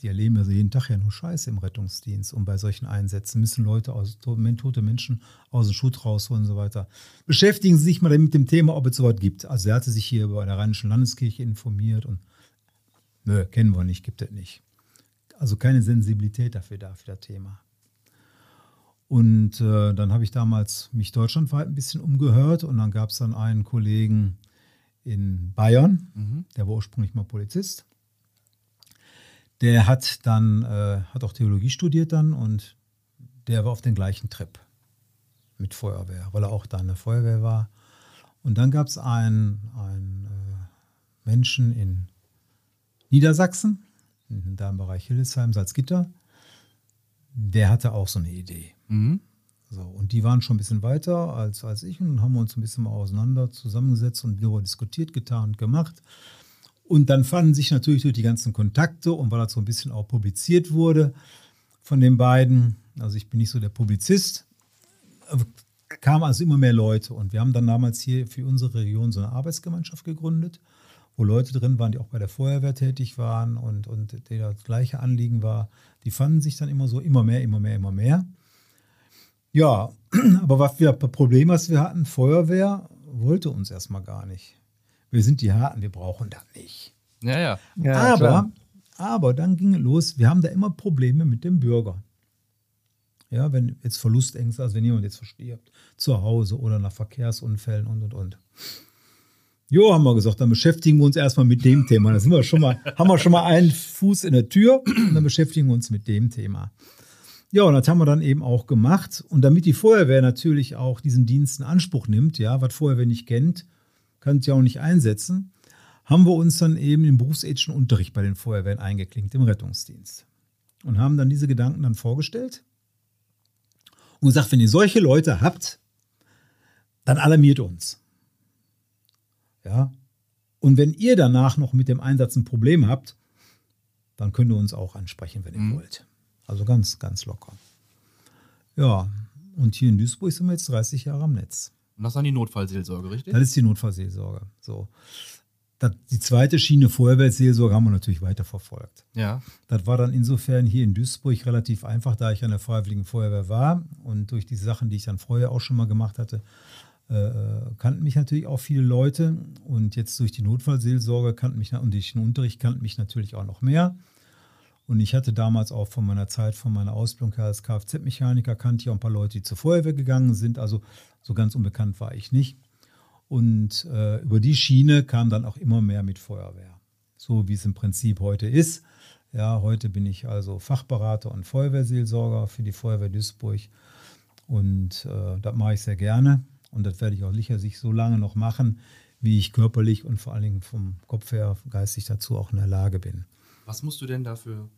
die erleben also jeden Tag ja nur Scheiße im Rettungsdienst und bei solchen Einsätzen müssen Leute aus tote Menschen aus dem Schutt rausholen und so weiter. Beschäftigen Sie sich mal mit dem Thema, ob es sowas gibt. Also er hatte sich hier bei der Rheinischen Landeskirche informiert und nö, kennen wir nicht, gibt es nicht. Also keine Sensibilität dafür da für das Thema. Und äh, dann habe ich damals mich deutschlandweit ein bisschen umgehört und dann gab es dann einen Kollegen in Bayern, Mhm. der war ursprünglich mal Polizist. Der hat dann, äh, hat auch Theologie studiert dann und der war auf den gleichen Trip mit Feuerwehr, weil er auch da in der Feuerwehr war. Und dann gab es einen, einen äh, Menschen in Niedersachsen, da im Bereich Hildesheim, Salzgitter, der hatte auch so eine Idee. Mhm. So, und die waren schon ein bisschen weiter als, als ich und haben uns ein bisschen mal auseinander zusammengesetzt und darüber diskutiert, getan und gemacht. Und dann fanden sich natürlich durch die ganzen Kontakte und weil das so ein bisschen auch publiziert wurde von den beiden, also ich bin nicht so der Publizist, äh, kamen also immer mehr Leute und wir haben dann damals hier für unsere Region so eine Arbeitsgemeinschaft gegründet, wo Leute drin waren, die auch bei der Feuerwehr tätig waren und, und der das gleiche Anliegen war. Die fanden sich dann immer so immer mehr, immer mehr, immer mehr. Ja, [clears throat] aber was wir Problem, was wir hatten, Feuerwehr wollte uns erstmal gar nicht. Wir sind die Harten, wir brauchen das nicht. Ja, ja. Ja, aber, klar. aber dann ging es los, wir haben da immer Probleme mit dem Bürger. Ja, wenn jetzt Verlustängste, also wenn jemand jetzt verstirbt, zu Hause oder nach Verkehrsunfällen und und und. Jo, haben wir gesagt, dann beschäftigen wir uns erstmal mit dem Thema. Da sind wir schon mal, haben wir schon mal einen Fuß in der Tür und dann beschäftigen wir uns mit dem Thema. Ja, und das haben wir dann eben auch gemacht. Und damit die Feuerwehr natürlich auch diesen Dienst in Anspruch nimmt, ja, was Feuerwehr nicht kennt, kann es ja auch nicht einsetzen, haben wir uns dann eben im berufsethischen Unterricht bei den Feuerwehren eingeklinkt, im Rettungsdienst. Und haben dann diese Gedanken dann vorgestellt und gesagt, wenn ihr solche Leute habt, dann alarmiert uns. Ja. Und wenn ihr danach noch mit dem Einsatz ein Problem habt, dann könnt ihr uns auch ansprechen, wenn ihr Mhm. wollt. Also ganz, ganz locker. Ja, und hier in Duisburg sind wir jetzt 30 Jahre am Netz. Und das ist dann die Notfallseelsorge, richtig? Das ist die Notfallseelsorge. So. Das, die zweite Schiene Feuerwehrseelsorge haben wir natürlich weiter verfolgt. ja. Das war dann insofern hier in Duisburg relativ einfach, da ich an der Freiwilligen Feuerwehr war und durch die Sachen, die ich dann vorher auch schon mal gemacht hatte, äh, kannten mich natürlich auch viele Leute und jetzt durch die Notfallseelsorge kannten mich und durch den Unterricht kannten mich natürlich auch noch mehr. Und ich hatte damals auch von meiner Zeit, von meiner Ausbildung her als Kfz-Mechaniker, kannte ich auch ein paar Leute, die zur Feuerwehr gegangen sind. Also so ganz unbekannt war ich nicht. Und äh, über die Schiene kam dann auch immer mehr mit Feuerwehr. So wie es im Prinzip heute ist. Ja, heute bin ich also Fachberater und Feuerwehrseelsorger für die Feuerwehr Duisburg. Und äh, das mache ich sehr gerne. Und das werde ich auch sicherlich so lange noch machen, wie ich körperlich und vor allen Dingen vom Kopf her geistig dazu auch in der Lage bin. Was musst du denn dafür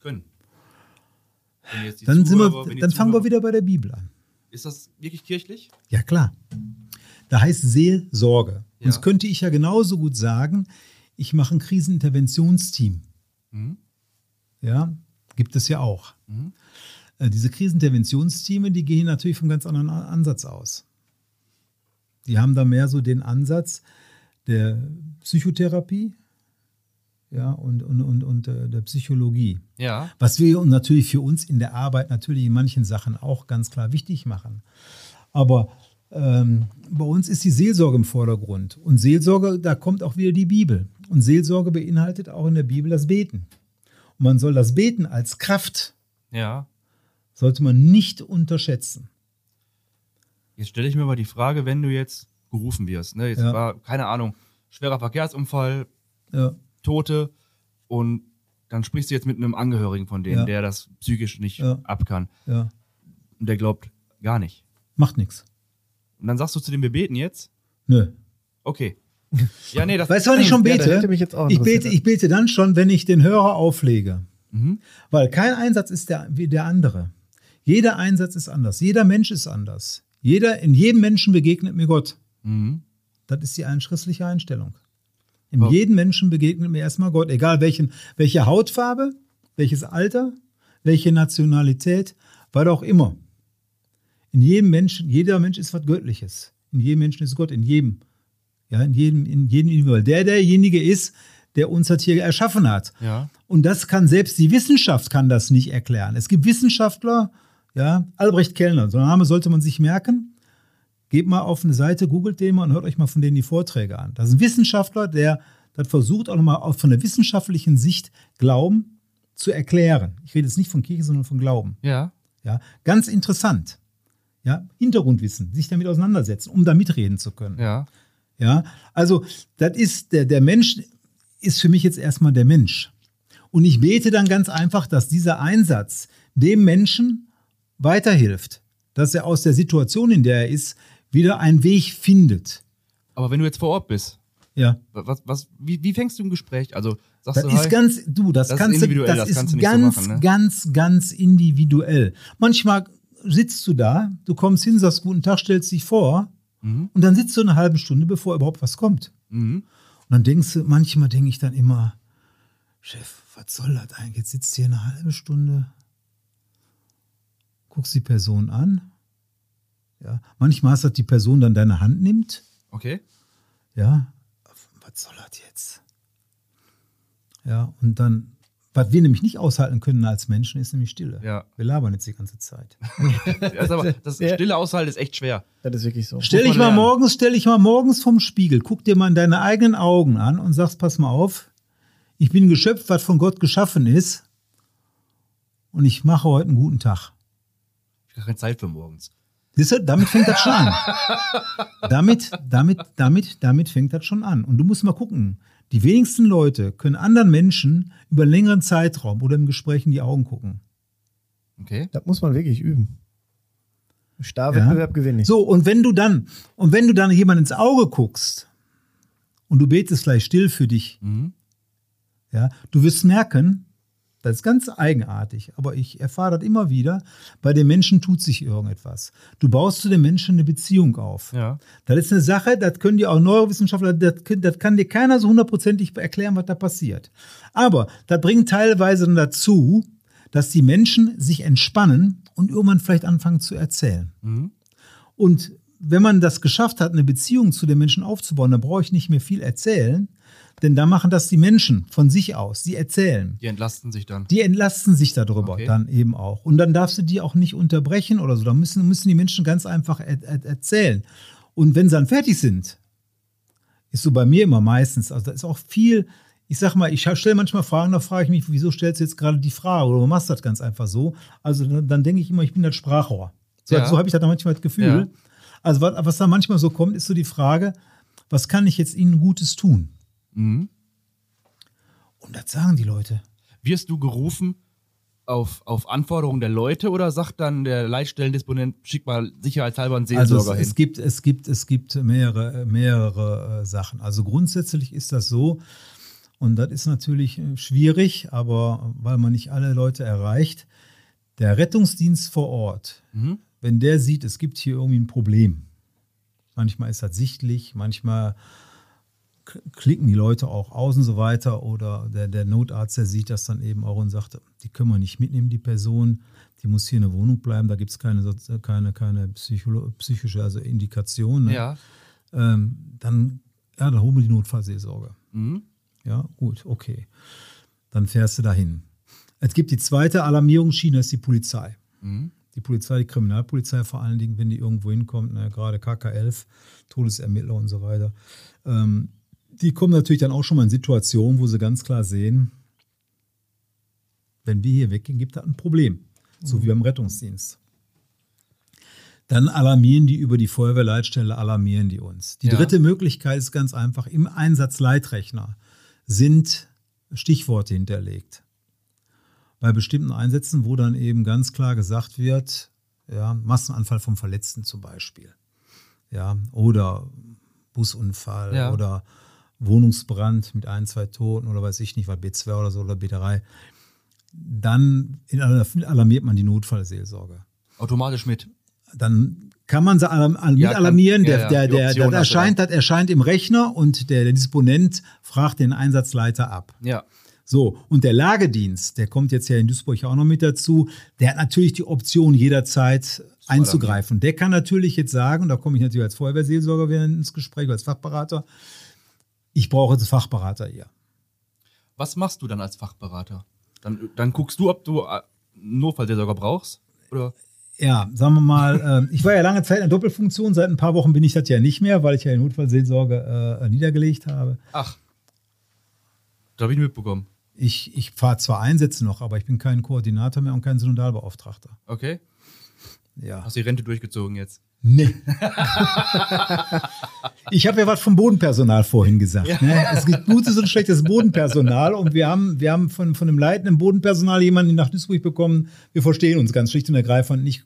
können? Dann, Zuhörer- wir, dann fangen wir wieder bei der Bibel an. Ist das wirklich kirchlich? Ja, klar. Da heißt Seelsorge. Ja. das könnte ich ja genauso gut sagen, ich mache ein Kriseninterventionsteam. Mhm. Ja, gibt es ja auch. Mhm. Äh, Diese Kriseninterventionsteame, die gehen natürlich vom ganz anderen Ansatz aus. Die haben da mehr so den Ansatz der Psychotherapie ja, und, und, und, und äh, der Psychologie. Ja. Was wir natürlich für uns in der Arbeit natürlich in manchen Sachen auch ganz klar wichtig machen. Aber ähm, bei uns ist die Seelsorge im Vordergrund. Und Seelsorge, da kommt auch wieder die Bibel. Und Seelsorge beinhaltet auch in der Bibel das Beten. Und man soll das Beten als Kraft, Ja. sollte man nicht unterschätzen. Jetzt stelle ich mir mal die Frage, wenn du jetzt gerufen wirst, ne? Jetzt Ja. war, keine Ahnung, schwerer Verkehrsunfall, Ja, Tote und dann sprichst du jetzt mit einem Angehörigen von denen, Ja. der das psychisch nicht Ja. ab kann. ja. Und der glaubt gar nicht. Macht nichts. Und dann sagst du zu dem, wir beten jetzt? Nö. Okay. Ja, nee, das Weißt du, wann ich schon Ja, bete? hätte mich jetzt auch ich, bete ich bete dann schon, wenn ich den Hörer auflege. Mhm. Weil kein Einsatz ist der, wie der andere. Jeder Einsatz ist anders. Jeder Mensch ist anders. Jeder, in jedem Menschen begegnet mir Gott. Mhm. Das ist die einschriftliche Einstellung. In Oh. jedem Menschen begegnet mir erstmal Gott, egal welchen, welche Hautfarbe, welches Alter, welche Nationalität, was auch immer. In jedem Menschen, jeder Mensch ist was Göttliches. In jedem Menschen ist Gott, in jedem. Ja, in jedem, in jedem Individual. Der derjenige ist, der uns das hier erschaffen hat. Ja. Und das kann selbst die Wissenschaft kann das nicht erklären. Es gibt Wissenschaftler, ja, Albrecht Kellner, so ein Name sollte man sich merken. Geht mal auf eine Seite, googelt den mal und hört euch mal von denen die Vorträge an. Das ist ein Wissenschaftler, der das versucht, auch nochmal von der wissenschaftlichen Sicht Glauben zu erklären. Ich rede jetzt nicht von Kirche, sondern von Glauben. Ja. Ja, ganz interessant. Ja, Hintergrundwissen, sich damit auseinandersetzen, um da mitreden zu können. Ja. Ja, also das ist der, der Mensch ist für mich jetzt erstmal der Mensch. Und ich bete dann ganz einfach, dass dieser Einsatz dem Menschen weiterhilft, dass er aus der Situation, in der er ist, wieder einen Weg findet. Aber wenn du jetzt vor Ort bist, Ja, was, was, wie, wie fängst du ein Gespräch? Also sagst das du, ist hi, ganz, du, das, Das ist kannst du, das, das kannst ist du nicht so ganz, machen, ne? ganz, ganz individuell. Manchmal sitzt du da, du kommst hin, sagst guten Tag, stellst dich vor Mhm. und dann sitzt du eine halbe Stunde, bevor überhaupt was kommt. Mhm. Und dann denkst du, manchmal denke ich dann immer, Chef, was soll das eigentlich? Jetzt sitzt hier eine halbe Stunde, guckst die Person an. Ja, manchmal ist das die Person dann deine Hand nimmt. Okay. Ja, was soll das jetzt? Ja, und dann, was wir nämlich nicht aushalten können als Menschen, ist nämlich Stille. Ja. Wir labern jetzt die ganze Zeit. [laughs] Das, aber, das Ja. stille Aushalten ist echt schwer. Das ist wirklich so. Stell dich mal lernen. morgens, stell dich mal morgens vom Spiegel, guck dir mal in deine eigenen Augen an und sagst, pass mal auf, ich bin ein Geschöpf, was von Gott geschaffen ist und ich mache heute einen guten Tag. Ich habe keine Zeit für morgens. Siehst du, damit fängt das schon an. [laughs] damit, damit, damit, damit fängt das schon an. Und du musst mal gucken. Die wenigsten Leute können anderen Menschen über einen längeren Zeitraum oder im Gespräch in die Augen gucken. Okay. Das muss man wirklich üben. Starrwettbewerb gewinne ich. So, und wenn du dann, und wenn du dann jemand ins Auge guckst und du betest gleich still für dich, Mhm. Ja, du wirst merken, das ist ganz eigenartig, aber ich erfahre das immer wieder, bei den Menschen tut sich irgendetwas. Du baust zu den Menschen eine Beziehung auf. Ja. Das ist eine Sache, das können dir auch Neurowissenschaftler, das, das kann dir keiner so hundertprozentig erklären, was da passiert. Aber das bringt teilweise dann dazu, dass die Menschen sich entspannen und irgendwann vielleicht anfangen zu erzählen. Mhm. Und wenn man das geschafft hat, eine Beziehung zu den Menschen aufzubauen, dann brauche ich nicht mehr viel erzählen, denn da machen das die Menschen von sich aus. Die erzählen. Die entlasten sich dann. Die entlasten sich darüber Okay. dann eben auch. Und dann darfst du die auch nicht unterbrechen oder so. Da müssen, müssen die Menschen ganz einfach er, er, erzählen. Und wenn sie dann fertig sind, ist so bei mir immer meistens, also da ist auch viel, ich sag mal, ich stelle manchmal Fragen, da frage ich mich, wieso stellst du jetzt gerade die Frage oder du machst das ganz einfach so. Also dann, dann denke ich immer, ich bin das Sprachrohr. So, Ja. so habe ich da manchmal das Gefühl. Ja. Also was, was da manchmal so kommt, ist so die Frage, was kann ich jetzt ihnen Gutes tun? Mhm. Und das sagen die Leute. Wirst du gerufen auf, auf Anforderungen der Leute oder sagt dann der Leitstellendisponent, schick mal sicherheitshalber einen Also Seelsorger es, es hin? gibt, es gibt, es gibt mehrere, mehrere äh, Sachen. Also grundsätzlich ist das so, und das ist natürlich äh, schwierig, aber weil man nicht alle Leute erreicht, der Rettungsdienst vor Ort, Mhm. wenn der sieht, es gibt hier irgendwie ein Problem, manchmal ist das sichtlich, manchmal klicken die Leute auch aus und so weiter. Oder der, der Notarzt, der sieht das dann eben auch und sagt, die können wir nicht mitnehmen, die Person. Die muss hier in der Wohnung bleiben, da gibt es keine, keine, keine Psycholo psychische also Indikation. Ne? Ja. Ähm, dann, ja, dann holen wir die Notfallseelsorge. Mhm. Ja, gut, okay. Dann fährst du dahin. Es gibt die zweite Alarmierungsschiene, das ist die Polizei. Mhm. Die Polizei, die Kriminalpolizei vor allen Dingen, wenn die irgendwo hinkommt, ne, gerade KK11, Todesermittler und so weiter. Ähm, die kommen natürlich dann auch schon mal in Situationen, wo sie ganz klar sehen, wenn wir hier weggehen, gibt es ein Problem. So wie beim Rettungsdienst. Dann alarmieren die über die Feuerwehrleitstelle, alarmieren die uns. Die Ja. dritte Möglichkeit ist ganz einfach, im Einsatzleitrechner sind Stichworte hinterlegt. Bei bestimmten Einsätzen, wo dann eben ganz klar gesagt wird, ja, Massenanfall vom Verletzten zum Beispiel. Ja, oder Busunfall Ja. oder Wohnungsbrand mit ein, zwei Toten oder weiß ich nicht, was B2 oder so oder B3. Dann alarmiert man die Notfallseelsorge Automatisch mit. dann kann man sie alarm, al- Ja, mit kann- alarmieren. ja, Der, der, der, du erscheint, das erscheint im Rechner und der, der Disponent fragt den Einsatzleiter ab. Ja. So, und der Lagedienst, der kommt jetzt ja in Duisburg auch noch mit dazu, der hat natürlich die Option, jederzeit einzugreifen. Der kann natürlich jetzt sagen, und da komme ich natürlich als Feuerwehrseelsorger wieder ins Gespräch, als Fachberater, ich brauche jetzt Fachberater hier. Was machst du dann als Fachberater? Dann, dann guckst du, ob du äh, einen Notfallseelsorger brauchst? Oder? Ja, sagen wir mal, äh, ich war ja lange Zeit in der Doppelfunktion, seit ein paar Wochen bin ich das ja nicht mehr, weil ich ja die Notfallseelsorge äh, niedergelegt habe. Ach. Da habe ich nicht mitbekommen. Ich, ich fahre zwar Einsätze noch, aber ich bin kein Koordinator mehr und kein Synodalbeauftragter. Okay. Ja. Hast die Rente durchgezogen jetzt? Nee. [laughs] ich habe ja was vom Bodenpersonal vorhin gesagt. Ne? Es gibt gutes und schlechtes Bodenpersonal und wir haben, wir haben von, von dem leitenden Bodenpersonal jemanden nach Duisburg bekommen. Wir verstehen uns ganz schlicht und ergreifend nicht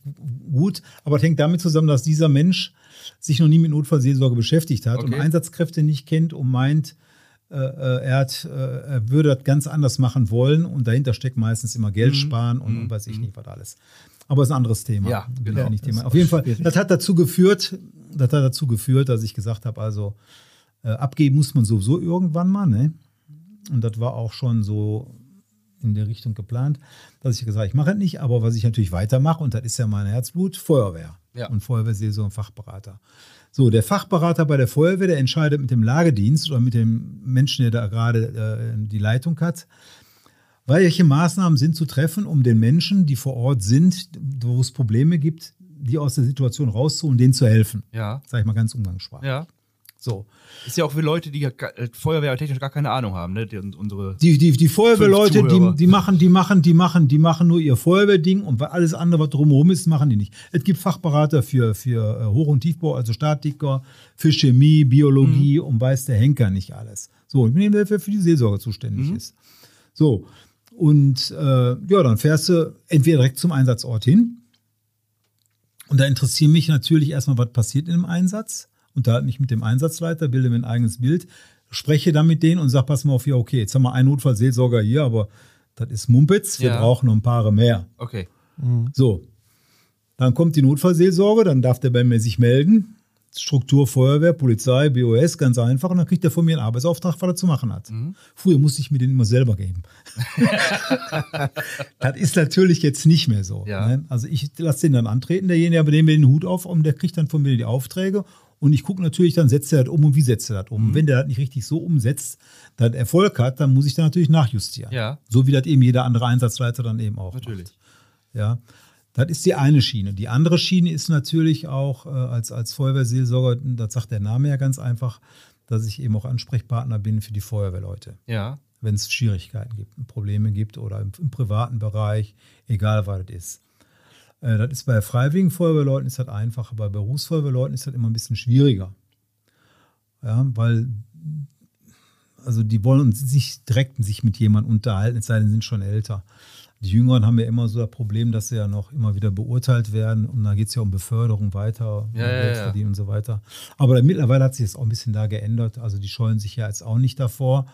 gut, aber es hängt damit zusammen, dass dieser Mensch sich noch nie mit Notfallseelsorge beschäftigt hat und Okay. Einsatzkräfte nicht kennt und meint, äh, äh, er, hat, äh, er würde das ganz anders machen wollen und dahinter steckt meistens immer Geld sparen und, und weiß ich nicht was alles. Aber es ist ein anderes Thema. Ja, genau. ich nicht Thema. Auf jeden Fall, schwierig. das hat dazu geführt, das hat dazu geführt, dass ich gesagt habe, also äh, abgeben muss man sowieso irgendwann mal, ne? Und das war auch schon so in der Richtung geplant, dass ich gesagt habe, ich mache es nicht, aber was ich natürlich weitermache, und das ist ja mein Herzblut, Feuerwehr. Ja. Und Feuerwehrseelsorge und Fachberater. So, der Fachberater bei der Feuerwehr, der entscheidet mit dem Lagedienst oder mit dem Menschen, der da gerade äh, die Leitung hat, welche Maßnahmen sind zu treffen, um den Menschen, die vor Ort sind, wo es Probleme gibt, die aus der Situation rauszuholen, denen zu helfen. Ja. Sag ich mal ganz umgangssprachlich. Ja. So. Ist ja auch für Leute, die ja äh, Feuerwehrtechnisch gar keine Ahnung haben, ne? Die, unsere. Die, die, die Feuerwehrleute, die, die machen, die machen, die machen, die machen nur ihr Feuerwehrding und alles andere, was drumherum ist, machen die nicht. Es gibt Fachberater für, für äh, Hoch- und Tiefbau, also Statiker, für Chemie, Biologie und weiß der Henker nicht alles. So, ich bin jemand, der für die Seelsorge zuständig ist. So, und äh, ja, dann fährst du entweder direkt zum Einsatzort hin. Und da interessiert mich natürlich erstmal, was passiert in dem Einsatz. Unterhalte mich mit dem Einsatzleiter, bilde mir ein eigenes Bild, spreche dann mit denen und sage, pass mal auf, ja, okay, jetzt haben wir einen Notfallseelsorger hier, aber das ist Mumpitz, wir Ja. brauchen noch ein paar mehr. Okay. So, dann kommt die Notfallseelsorge, dann darf der bei mir sich melden. Struktur Feuerwehr, Polizei, BOS, ganz einfach. Und dann kriegt er von mir einen Arbeitsauftrag, was er zu machen hat. Früher musste ich mir den immer selber geben. [laughs] das ist natürlich jetzt nicht mehr so. Ja. Ne? Also ich lasse den dann antreten, derjenige, bei dem mir den Hut auf und der kriegt dann von mir die Aufträge. Und ich gucke natürlich, dann setzt er das um und wie setzt er das um. Wenn der das nicht richtig so umsetzt, er Erfolg hat, dann muss ich da natürlich nachjustieren. Ja. So wie das eben jeder andere Einsatzleiter dann eben auch Natürlich. macht. Ja, das ist die eine Schiene. Die andere Schiene ist natürlich auch äh, als, als Feuerwehrseelsorger, das sagt der Name ja ganz einfach, dass ich eben auch Ansprechpartner bin für die Feuerwehrleute. Ja. Wenn es Schwierigkeiten gibt, Probleme gibt oder im, im privaten Bereich, egal was das ist. Äh, das ist bei freiwilligen Feuerwehrleuten ist das einfacher, bei Berufsfeuerwehrleuten ist das immer ein bisschen schwieriger. Ja, weil also die wollen uns nicht direkt sich mit jemandem unterhalten, es sei denn, sie sind schon älter. Die Jüngeren haben ja immer so das Problem, dass sie ja noch immer wieder beurteilt werden und da geht es ja um Beförderung weiter, um Ja, ja, ja. und so weiter. Aber mittlerweile hat sich das auch ein bisschen da geändert. Also die scheuen sich ja jetzt auch nicht davor,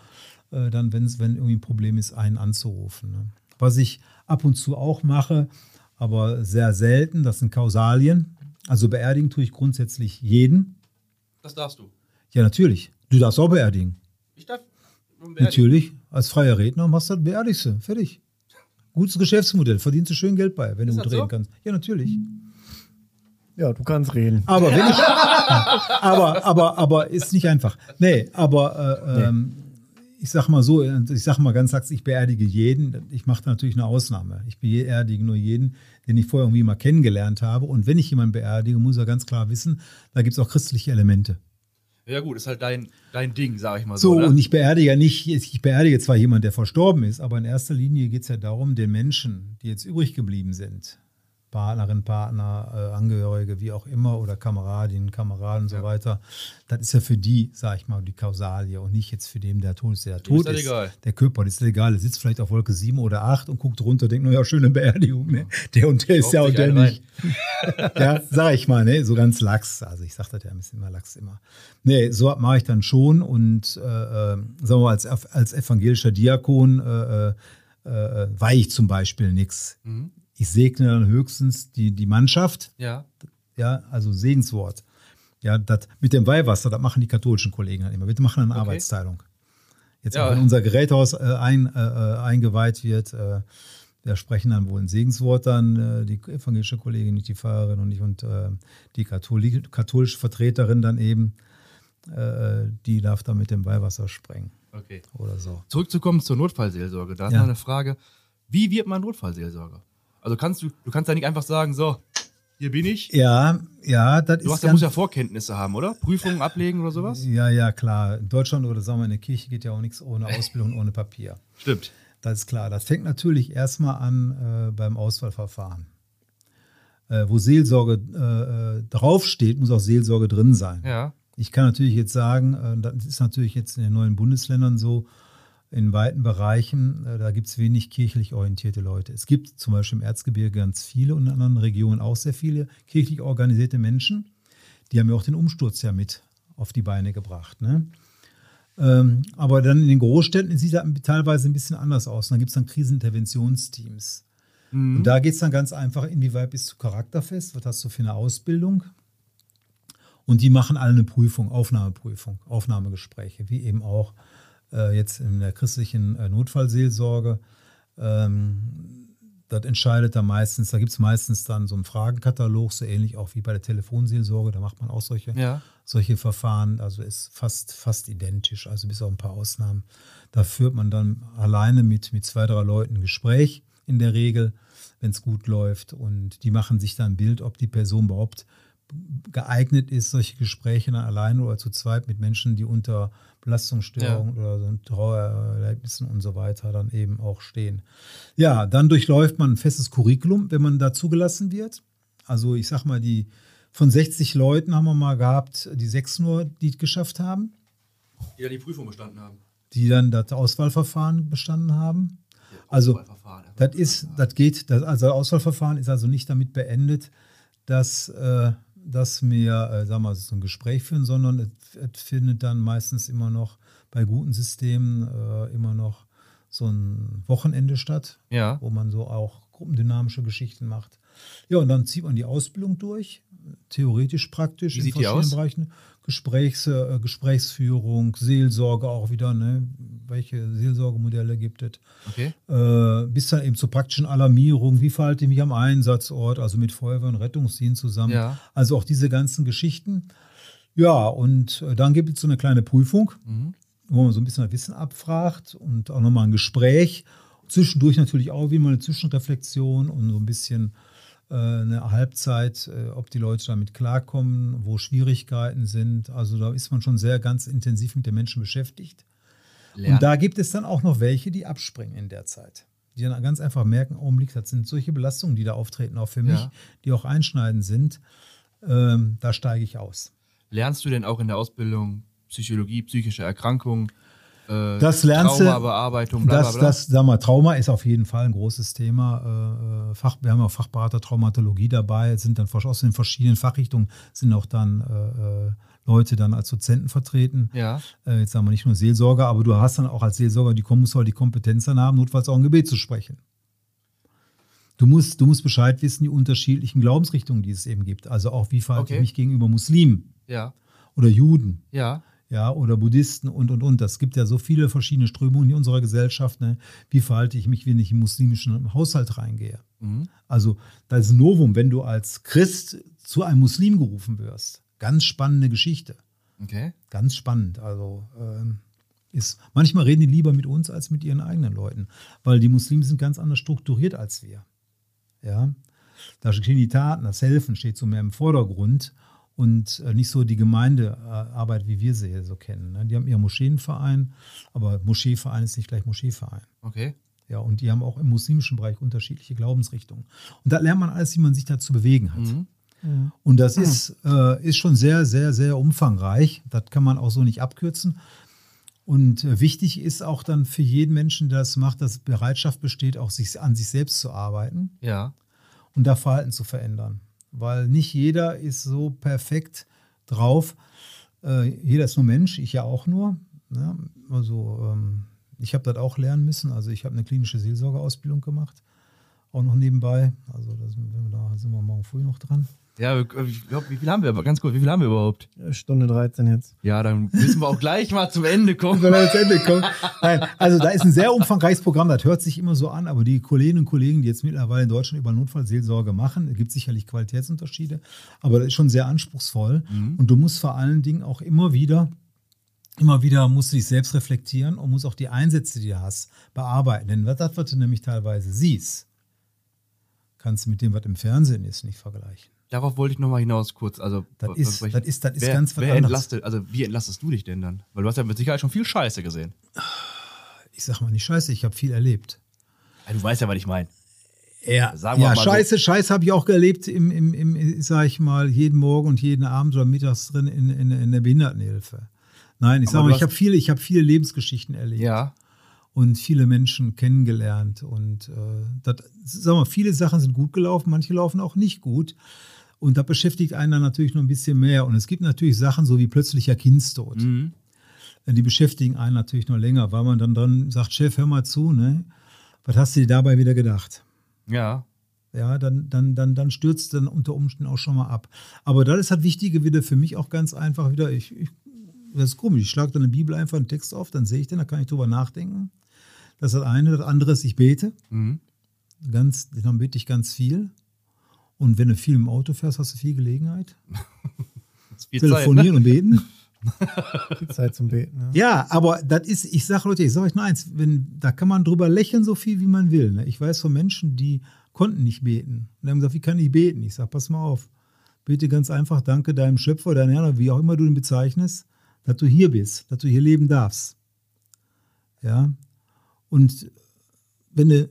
äh, dann, wenn's, wenn irgendwie ein Problem ist, einen anzurufen. Ne? Was ich ab und zu auch mache, aber sehr selten, das sind Kausalien. Also beerdigen tue ich grundsätzlich jeden. Das darfst du. Ja, natürlich. Du darfst auch beerdigen. Ich darf. Natürlich, als freier Redner machst du das, beerdigst du. Fertig. Gutes Geschäftsmodell, verdienst du schön Geld bei, wenn Ist du gut reden so? kannst. Ja, natürlich. Ja, du kannst reden. Aber wenn ich, [laughs] aber, aber, aber ist nicht einfach. Nee, aber äh, ähm, ich sag mal so, ich sag mal ganz lax, ich beerdige jeden. Ich mache da natürlich eine Ausnahme. Ich beerdige nur jeden, den ich vorher irgendwie mal kennengelernt habe. Und wenn ich jemanden beerdige, muss er ganz klar wissen, da gibt es auch christliche Elemente. Ja, gut, ist halt dein, dein Ding, sag ich mal so. So, ne? und ich beerdige ja nicht, ich beerdige zwar jemanden, der verstorben ist, aber in erster Linie geht es ja darum, den Menschen, die jetzt übrig geblieben sind, Partnerin, Partner, äh, Angehörige, wie auch immer, oder Kameradinnen, Kameraden und so Ja. weiter, das ist ja für die, sag ich mal, die Kausalie und nicht jetzt für den, der tot ist, der Dem tot ist. egal. Der Körper, das ist egal, der sitzt vielleicht auf Wolke 7 oder 8 und guckt runter, denkt, naja, schöne Beerdigung, ne? Der und der ist ja und der nicht. [laughs] ja, sag ich mal, ne? So ganz lax. Also ich sag das ja ein bisschen immer lax immer. Nee, so mache ich dann schon und äh, äh, sagen wir mal, als, als evangelischer Diakon äh, äh, äh, weihe ich zum Beispiel nichts. Mhm. Ich segne dann höchstens die, die Mannschaft, Ja. ja, also Segenswort. Ja, das mit dem Weihwasser, das machen die katholischen Kollegen dann immer. Wir machen eine Okay. Arbeitsteilung. Jetzt Ja. wenn unser Geräthaus äh, ein, äh, äh, eingeweiht wird, äh, wir sprechen dann wohl ein Segenswort dann, äh, die evangelische Kollegin, nicht die Pfarrerin und ich und äh, die Katholik, katholische Vertreterin dann eben, die darf dann mit dem Weihwasser sprengen Okay. oder so. Zurückzukommen zur Notfallseelsorge. Da ist Ja. noch eine Frage. Wie wird man Notfallseelsorger? Also kannst du, du kannst ja nicht einfach sagen, so, hier bin ich. Ja, ja, das Du ist ja, ganz- musst ja Vorkenntnisse haben, oder? Prüfungen ablegen oder sowas? Ja, ja, klar. In Deutschland oder sagen wir in der Kirche geht ja auch nichts ohne Ausbildung und ohne Papier. Stimmt. Das ist klar. Das fängt natürlich erstmal an äh, beim Auswahlverfahren. Äh, wo Seelsorge äh, äh, draufsteht, muss auch Seelsorge drin sein. Ja. Ich kann natürlich jetzt sagen, äh, das ist natürlich jetzt in den neuen Bundesländern so, in weiten Bereichen, äh, da gibt es wenig kirchlich orientierte Leute. Es gibt zum Beispiel im Erzgebirge ganz viele und in anderen Regionen auch sehr viele kirchlich organisierte Menschen. Die haben ja auch den Umsturz ja mit auf die Beine gebracht. Ne? Ähm, aber dann in den Großstädten sieht das teilweise ein bisschen anders aus. Und dann gibt es dann Kriseninterventionsteams. Mhm. Und da geht es dann ganz einfach, inwieweit bist du charakterfest, was hast du für eine Ausbildung? Und die machen alle eine Prüfung, Aufnahmeprüfung, Aufnahmegespräche, wie eben auch jetzt in der christlichen äh, Notfallseelsorge. Ähm, das entscheidet dann meistens, da gibt es meistens dann so einen Fragenkatalog, so ähnlich auch wie bei der Telefonseelsorge, da macht man auch solche, Ja. solche Verfahren, also ist fast, fast identisch, also bis auf ein paar Ausnahmen. Da führt man dann alleine mit, mit zwei, drei Leuten ein Gespräch in der Regel, wenn es gut läuft. Und die machen sich dann ein Bild, ob die Person überhaupt geeignet ist, solche Gespräche dann alleine oder zu zweit mit Menschen, die unter Belastungsstörungen oder so Trauererlebnissen und so weiter dann eben auch stehen. Ja, dann durchläuft man ein festes Curriculum, wenn man da zugelassen wird. Also ich sag mal, die von 60 Leuten haben wir mal gehabt, die sechs nur, die es geschafft haben, Die ja die Prüfung bestanden haben. die dann das Auswahlverfahren bestanden haben. Also Auswahlverfahren. das ist, das geht, das, also das Auswahlverfahren ist also nicht damit beendet, dass, äh, dass wir, äh, sagen wir mal, so ein Gespräch führen, sondern es, es findet dann meistens immer noch bei guten Systemen äh, immer noch so ein Wochenende statt, Ja. wo man so auch gruppendynamische Geschichten macht. Ja, und dann zieht man die Ausbildung durch, theoretisch, praktisch Wie in sieht die verschiedenen aus? Bereichen. Gesprächs, äh, Gesprächsführung, Seelsorge auch wieder, ne? welche Seelsorgemodelle gibt es? Okay. äh, bis dann eben zur praktischen Alarmierung, wie verhalte ich mich am Einsatzort, also mit Feuerwehr und Rettungsdienst zusammen. Ja. Also auch diese ganzen Geschichten. Ja, und äh, dann gibt es so eine kleine Prüfung, Mhm. wo man so ein bisschen Wissen abfragt und auch nochmal ein Gespräch. Zwischendurch natürlich auch wie mal eine Zwischenreflexion und so ein bisschen eine Halbzeit, äh, ob die Leute damit klarkommen, wo Schwierigkeiten sind. Also da ist man schon sehr ganz intensiv mit den Menschen beschäftigt. Lernen. Und da gibt es dann auch noch welche, die abspringen in der Zeit. Die dann ganz einfach merken, Augenblick, das sind solche Belastungen, die da auftreten, auch für mich, Ja. die auch einschneidend sind. Ähm, da steige ich aus. Lernst du denn auch in der Ausbildung Psychologie, psychische Erkrankungen, äh, Das lernst du- Traumabearbeitung, bla, bla, Das, bla? das, sag mal, Trauma ist auf jeden Fall ein großes Thema. Äh, Fach, wir haben auch Fachberater Traumatologie dabei, sind dann aus den verschiedenen Fachrichtungen sind auch dann äh, äh, Leute dann als Dozenten vertreten. ja. Äh, jetzt sagen wir nicht nur Seelsorger, aber du hast dann auch als Seelsorger, die musst halt die Kompetenz dann haben, notfalls auch ein Gebet zu sprechen. Du musst, du musst Bescheid wissen, die unterschiedlichen Glaubensrichtungen, die es eben gibt. Also auch, wie verhalte Okay. ich mich gegenüber Muslimen Ja. oder Juden. Ja. Ja, oder Buddhisten und, und, und. Das gibt ja so viele verschiedene Strömungen in unserer Gesellschaft. Ne? Wie verhalte ich mich, wenn ich in muslimischen Haushalt reingehe? Mhm. Also, das ist ein Novum, wenn du als Christ zu einem Muslim gerufen wirst. Ganz spannende Geschichte. Okay. Ganz spannend. Also, ähm, ist, manchmal reden die lieber mit uns als mit ihren eigenen Leuten, weil die Muslime sind ganz anders strukturiert als wir. Ja, da stehen die Taten, das Helfen steht so mehr im Vordergrund und äh, nicht so die Gemeindearbeit, wie wir sie hier so kennen. Ne? Die haben ihren Moscheenverein, aber Moscheeverein ist nicht gleich Moscheeverein. Okay. Ja, und die haben auch im muslimischen Bereich unterschiedliche Glaubensrichtungen. Und da lernt man alles, wie man sich da zu bewegen hat. Mhm. Und das ist, äh, ist schon sehr, sehr, sehr umfangreich. Das kann man auch so nicht abkürzen. Und äh, wichtig ist auch dann für jeden Menschen, der das macht, dass Bereitschaft besteht, auch sich, an sich selbst zu arbeiten Ja. und da Verhalten zu verändern. Weil nicht jeder ist so perfekt drauf. Äh, jeder ist nur Mensch, ich ja auch nur. Ne? Also ähm, ich habe das auch lernen müssen. Also ich habe eine klinische Seelsorgeausbildung gemacht, auch noch nebenbei. Also da sind wir, da sind wir morgen früh noch dran. Ja, ich glaube, wie viel haben wir? aber Ganz kurz, wie viel haben wir überhaupt? Stunde 13 jetzt. Ja, dann müssen wir auch gleich mal zum Ende [laughs] kommen. Wenn wir Ende kommen. Nein, also da ist ein sehr umfangreiches Programm, das hört sich immer so an, aber die Kolleginnen und Kollegen, die jetzt mittlerweile in Deutschland über Notfallseelsorge machen, da gibt es sicherlich Qualitätsunterschiede, aber das ist schon sehr anspruchsvoll. Und du musst vor allen Dingen auch immer wieder, immer wieder musst du dich selbst reflektieren und musst auch die Einsätze, die du hast, bearbeiten. Denn das, was du nämlich teilweise siehst, kannst du mit dem, was im Fernsehen ist, nicht vergleichen. Darauf wollte ich nochmal hinaus kurz. Also, Das ist, das ist, das ist wer, ganz was wer entlastet, also wie entlastest du dich denn dann? Weil du hast ja mit Sicherheit schon viel Scheiße gesehen. Ich sag mal nicht scheiße, ich habe viel erlebt. Ja, du weißt ja, was ich meine. Ja, Sagen wir ja mal so. Scheiße, Scheiße habe ich auch erlebt, im, im, im, sag ich mal, jeden Morgen und jeden Abend oder mittags drin in, in, in der Behindertenhilfe. Nein, ich Aber sage du mal, ich habe viele, ich habe viele Lebensgeschichten erlebt Ja. und viele Menschen kennengelernt und äh, das, sag mal, viele Sachen sind gut gelaufen, manche laufen auch nicht gut. Und da beschäftigt einen dann natürlich noch ein bisschen mehr. Und es gibt natürlich Sachen, so wie plötzlicher Kindstod. Mhm. Die beschäftigen einen natürlich noch länger, weil man dann dran sagt, Chef, hör mal zu, ne? Was hast du dir dabei wieder gedacht? Ja. ja, dann, dann, dann, dann stürzt dann unter Umständen auch schon mal ab. Aber das ist das Wichtige wieder für mich auch ganz einfach wieder. Ich, ich, das ist komisch. Ich schlage dann eine Bibel einfach einen Text auf, dann sehe ich den, da kann ich drüber nachdenken. Das ist das eine. Das andere ist, ich bete. Mhm. Ganz, dann bete ich ganz viel. Und wenn du viel im Auto fährst, hast du viel Gelegenheit. [laughs] Viel Zeit, ne? Telefonieren und beten. [laughs] Viel Zeit zum Beten. Ja. Ja, aber das ist, ich sage Leute, ich sage euch nur eins, wenn, da kann man drüber lächeln, so viel wie man will. Ne? Ich weiß von Menschen, die konnten nicht beten. Und haben gesagt, wie kann ich beten? Ich sage, pass mal auf, bete ganz einfach, danke deinem Schöpfer, deinem Herrn, wie auch immer du ihn bezeichnest, dass du hier bist, dass du hier leben darfst. Ja, und wenn du,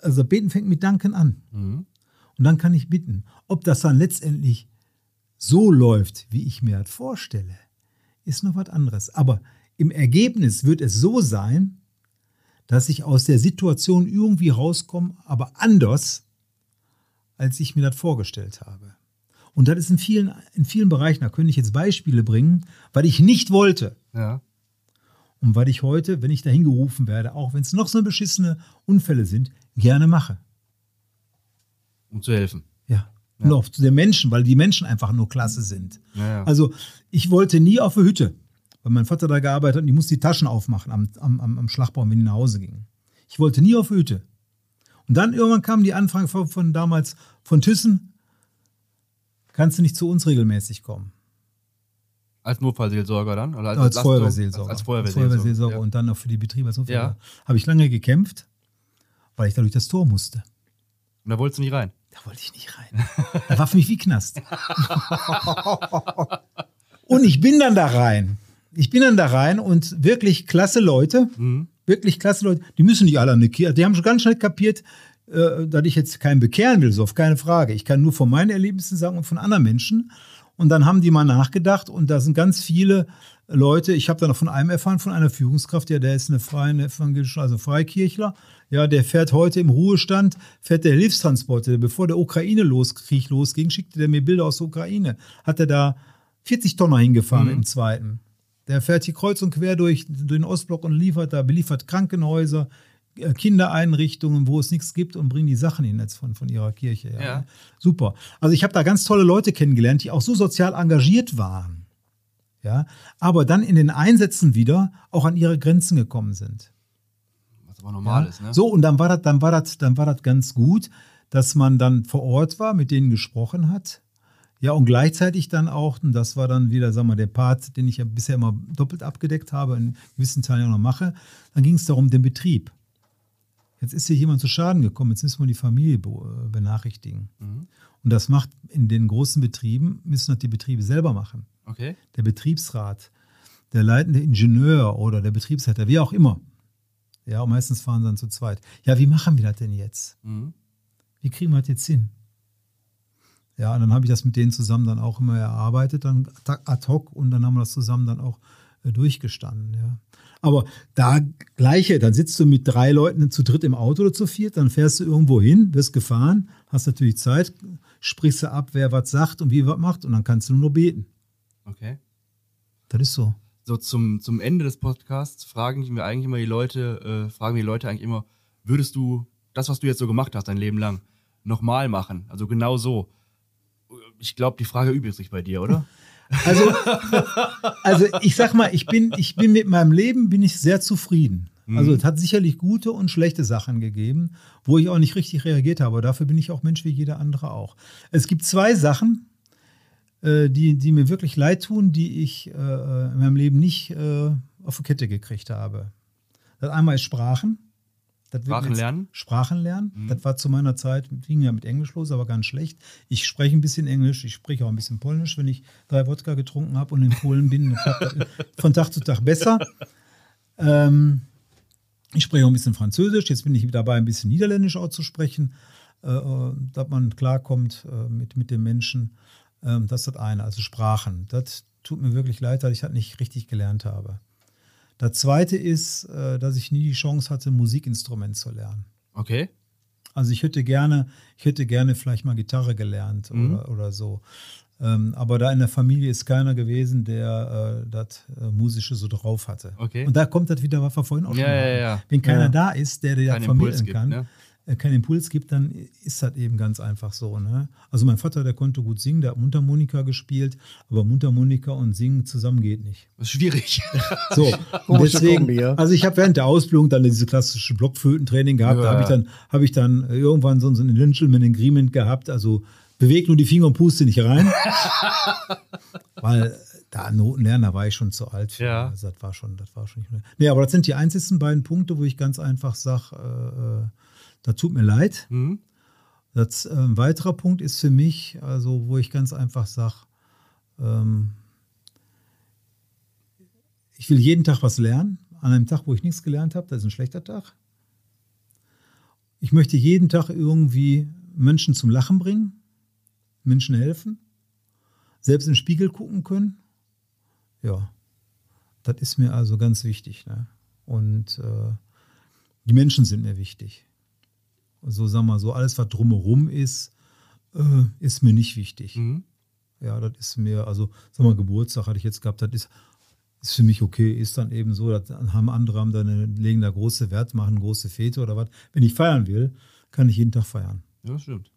also beten fängt mit Danken an. Mhm. Und dann kann ich bitten, ob das dann letztendlich so läuft, wie ich mir das vorstelle, ist noch was anderes. Aber im Ergebnis wird es so sein, dass ich aus der Situation irgendwie rauskomme, aber anders, als ich mir das vorgestellt habe. Und das ist in vielen, in vielen Bereichen, da könnte ich jetzt Beispiele bringen, weil ich nicht wollte. Ja. Und weil ich heute, wenn ich dahin gerufen werde, auch wenn es noch so beschissene Unfälle sind, gerne mache. Um zu helfen. Ja. Und auch zu den Menschen, weil die Menschen einfach nur klasse sind. Ja, ja. Also ich wollte nie auf der Hütte, weil mein Vater da gearbeitet hat und ich musste die Taschen aufmachen am, am, am Schlagbaum, wenn die nach Hause gingen. Ich wollte nie auf der Hütte. Und dann irgendwann kam die Anfrage von, von damals von Thyssen, kannst du nicht zu uns regelmäßig kommen? Als Notfallseelsorger dann? Oder Als, Entlastung? Feuerwehrseelsorger. Als, als Feuerwehrseelsorger. und dann auch für die Betriebe als. Ja. Habe ich lange gekämpft, weil ich da durch das Tor musste. Und da wolltest du nicht rein. Da wollte ich nicht rein. Das [laughs] war für mich wie Knast. [laughs] und ich bin dann da rein. Ich bin dann da rein und wirklich klasse Leute, Mhm. wirklich klasse Leute, die müssen nicht alle an die Kirche. Die haben schon ganz schnell kapiert, äh, dass ich jetzt keinen bekehren will, so auf keine Frage. Ich kann nur von meinen Erlebnissen sagen und von anderen Menschen. Und dann haben die mal nachgedacht und da sind ganz viele Leute, ich habe da noch von einem erfahren, von einer Führungskraft, ja, der ist eine freie evangelische, also Freikirchler, ja, der fährt heute im Ruhestand, fährt der Hilfstransporte, bevor der Ukraine-Krieg losging, schickte der mir Bilder aus der Ukraine, hat er da 40 Tonner hingefahren im zweiten. Der fährt hier kreuz und quer durch, durch den Ostblock und liefert da, beliefert Krankenhäuser, äh, Kindereinrichtungen, wo es nichts gibt und bringt die Sachen hin jetzt von, von ihrer Kirche. Ja. Ja. Super. Also ich habe da ganz tolle Leute kennengelernt, die auch so sozial engagiert waren. Ja, aber dann in den Einsätzen wieder auch an ihre Grenzen gekommen sind. Was aber normal Ja. ist, ne? So, und dann war das, dann war das, dann war das ganz gut, dass man dann vor Ort war, mit denen gesprochen hat. Ja, und gleichzeitig dann auch, und das war dann wieder, sagen wir, der Part, den ich ja bisher immer doppelt abgedeckt habe, in gewissen Teilen auch noch mache, dann ging es darum, den Betrieb. Jetzt ist hier jemand zu Schaden gekommen, jetzt müssen wir die Familie äh, benachrichtigen. Mhm. Und das macht in den großen Betrieben, müssen das die Betriebe selber machen. Okay. Der Betriebsrat, der leitende Ingenieur oder der Betriebsleiter, wie auch immer. Ja, und meistens fahren sie dann zu zweit. Ja, wie machen wir das denn jetzt? Mhm. Wie kriegen wir das jetzt hin? Ja, und dann habe ich das mit denen zusammen dann auch immer erarbeitet, dann ad hoc und dann haben wir das zusammen dann auch äh, durchgestanden. Ja. Aber da gleiche, dann sitzt du mit drei Leuten zu dritt im Auto oder zu viert, dann fährst du irgendwo hin, wirst gefahren, hast natürlich Zeit, sprichst du ab, wer was sagt und wie was macht und dann kannst du nur noch beten. Okay. Das ist so. So zum, zum Ende des Podcasts fragen wir eigentlich immer die Leute, äh, fragen wir die Leute eigentlich immer, würdest du das, was du jetzt so gemacht hast, dein Leben lang, nochmal machen? Also genau so. Ich glaube, die Frage übt sich bei dir, oder? [laughs] Also, also ich sag mal, ich bin, ich bin mit meinem Leben bin ich sehr zufrieden. Also es hat sicherlich gute und schlechte Sachen gegeben, wo ich auch nicht richtig reagiert habe. Aber dafür bin ich auch Mensch wie jeder andere auch. Es gibt zwei Sachen, die, die mir wirklich leid tun, die ich äh, in meinem Leben nicht äh, auf die Kette gekriegt habe. Das einmal ist Sprachen. Das Sprachen lernen? Sprachen lernen. Mhm. Das war zu meiner Zeit, ging ja mit Englisch los, aber ganz schlecht. Ich spreche ein bisschen Englisch, ich spreche auch ein bisschen Polnisch, wenn ich drei Wodka getrunken habe und in Polen bin. [laughs] Von Tag zu Tag besser. Ähm, ich spreche auch ein bisschen Französisch. Jetzt bin ich dabei, ein bisschen Niederländisch auch zu sprechen, äh, äh, dass man klarkommt äh, mit, mit den Menschen. Ähm, das ist das eine, also Sprachen. Das tut mir wirklich leid, dass ich das nicht richtig gelernt habe. Das zweite ist, äh, dass ich nie die Chance hatte, Musikinstrument zu lernen. Okay. Also ich hätte gerne, ich hätte gerne vielleicht mal Gitarre gelernt Mhm. oder, oder so. Ähm, aber da in der Familie ist keiner gewesen, der äh, das äh, Musische so drauf hatte. Okay. Und da kommt das wieder, was wir vorhin auch Ja, schon ja, hatten. ja. Wenn keiner Ja. da ist, der dir das vermitteln kann, ne? Äh, keinen Impuls gibt, dann ist das eben ganz einfach so. Ne? Also mein Vater, der konnte gut singen, der hat Mundharmonika gespielt, aber Mundharmonika und Singen zusammen geht nicht. Das ist schwierig. [laughs] So, [laughs] und deswegen, also ich habe während der Ausbildung dann diese klassische Blockflötentraining gehabt. Ja. Da habe ich dann, habe ich dann irgendwann so so ein Gentleman Agreement gehabt. Also beweg nur die Finger und puste nicht rein. [laughs] Weil da Noten lernen, da war ich schon zu alt für. Ja. Also das war schon, das war schon nicht mehr. Nee, aber das sind die einzigsten beiden Punkte, wo ich ganz einfach sage, äh, äh, da tut mir leid. Mhm. Das, äh, ein weiterer Punkt ist für mich, also wo ich ganz einfach sage, ähm, ich will jeden Tag was lernen. An einem Tag, wo ich nichts gelernt habe, das ist ein schlechter Tag. Ich möchte jeden Tag irgendwie Menschen zum Lachen bringen, Menschen helfen, selbst im Spiegel gucken können. Ja, das ist mir also ganz wichtig. Ne? Und äh, die Menschen sind mir wichtig so sagen wir so, alles, was drumherum ist, äh, ist mir nicht wichtig. Mhm. Ja, das ist mir, also, sag mal, Geburtstag hatte ich jetzt gehabt, das ist, ist für mich okay, ist dann eben so, das haben andere, haben da eine, legen da große Wert, machen große Fete oder was. Wenn ich feiern will, kann ich jeden Tag feiern. Ja, das stimmt.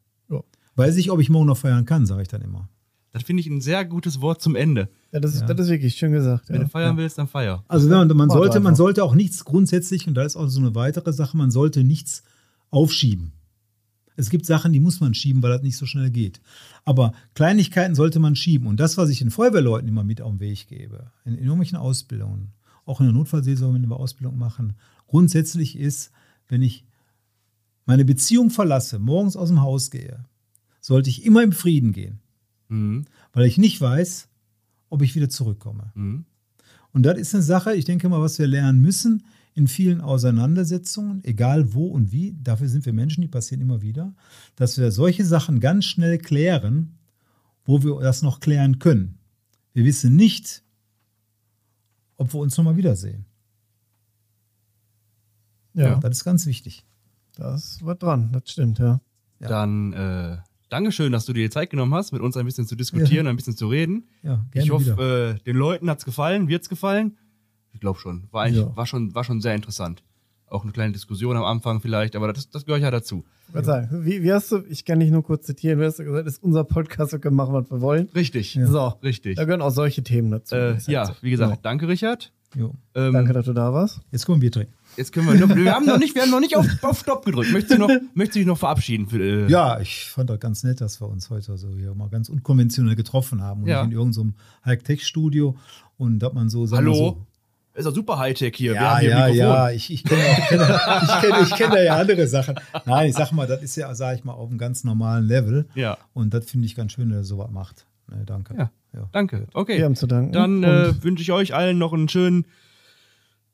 Weiß ich, ob ich morgen noch feiern kann, sage ich dann immer. Das finde ich ein sehr gutes Wort zum Ende. Ja, das, ist, Ja. das ist wirklich schön gesagt. Wenn Ja. du feiern willst, dann feier. Also man, man, sollte, man sollte auch nichts grundsätzlich, und da ist auch so eine weitere Sache, man sollte nichts aufschieben. Es gibt Sachen, die muss man schieben, weil das nicht so schnell geht. Aber Kleinigkeiten sollte man schieben. Und das, was ich den Feuerwehrleuten immer mit auf den Weg gebe, in, in irgendwelchen Ausbildungen, auch in der Notfallsaison, wenn wir Ausbildung machen, grundsätzlich ist, wenn ich meine Beziehung verlasse, morgens aus dem Haus gehe, sollte ich immer im Frieden gehen, Mhm. weil ich nicht weiß, ob ich wieder zurückkomme. Mhm. Und das ist eine Sache, ich denke mal, was wir lernen müssen in vielen Auseinandersetzungen, egal wo und wie, dafür sind wir Menschen, die passieren immer wieder, dass wir solche Sachen ganz schnell klären, wo wir das noch klären können. Wir wissen nicht, ob wir uns nochmal wiedersehen. Ja, Das ist ganz wichtig. da ist was dran, das stimmt, ja. Ja. Dann äh, Dankeschön, dass du dir die Zeit genommen hast, mit uns ein bisschen zu diskutieren, ein bisschen zu reden. Ja, gerne ich hoffe, wieder. äh, den Leuten hat es gefallen, wird es gefallen. Ich glaube schon. War, eigentlich, Ja. war, schon. war schon sehr interessant. Auch eine kleine Diskussion am Anfang vielleicht, aber das, das gehört ja dazu. Ich wollte sagen, wie, wie hast du, ich kann dich nur kurz zitieren, wie hast du gesagt, das ist unser Podcast, wir können machen, was wir wollen. Richtig. So, Richtig. da gehören auch solche Themen dazu. Äh, sag ja, so. wie gesagt, Ja. danke, Richard. Jo. Ähm, Danke, dass du da warst. Jetzt können wir ein Bier trinken. Jetzt können wir noch, wir haben noch nicht, wir haben noch nicht auf, auf Stopp gedrückt. Möchtest du noch, [laughs] möchtest du dich noch verabschieden? Für, äh, Ja, ich fand das ganz nett, dass wir uns heute so hier mal ganz unkonventionell getroffen haben und Ja. nicht in irgendeinem Hightech-Studio und dass man so Hallo? Ist doch super Hightech hier. wir Ja, haben hier ja, ja, ich, ich kenne ich kenn, ich kenn, ich kenn da ja andere Sachen. Nein, ich sag mal, das ist ja, sag ich mal, auf einem ganz normalen Level. Ja. Und das finde ich ganz schön, dass er sowas macht. Ne, danke. Ja. Danke. Okay. Wir haben zu danken. Dann äh, wünsche ich euch allen noch einen schönen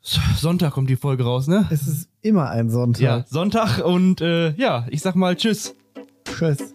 Sonntag kommt die Folge raus, ne? es ist immer ein Sonntag. Ja, Sonntag und äh, ja, ich sag mal Tschüss. Tschüss.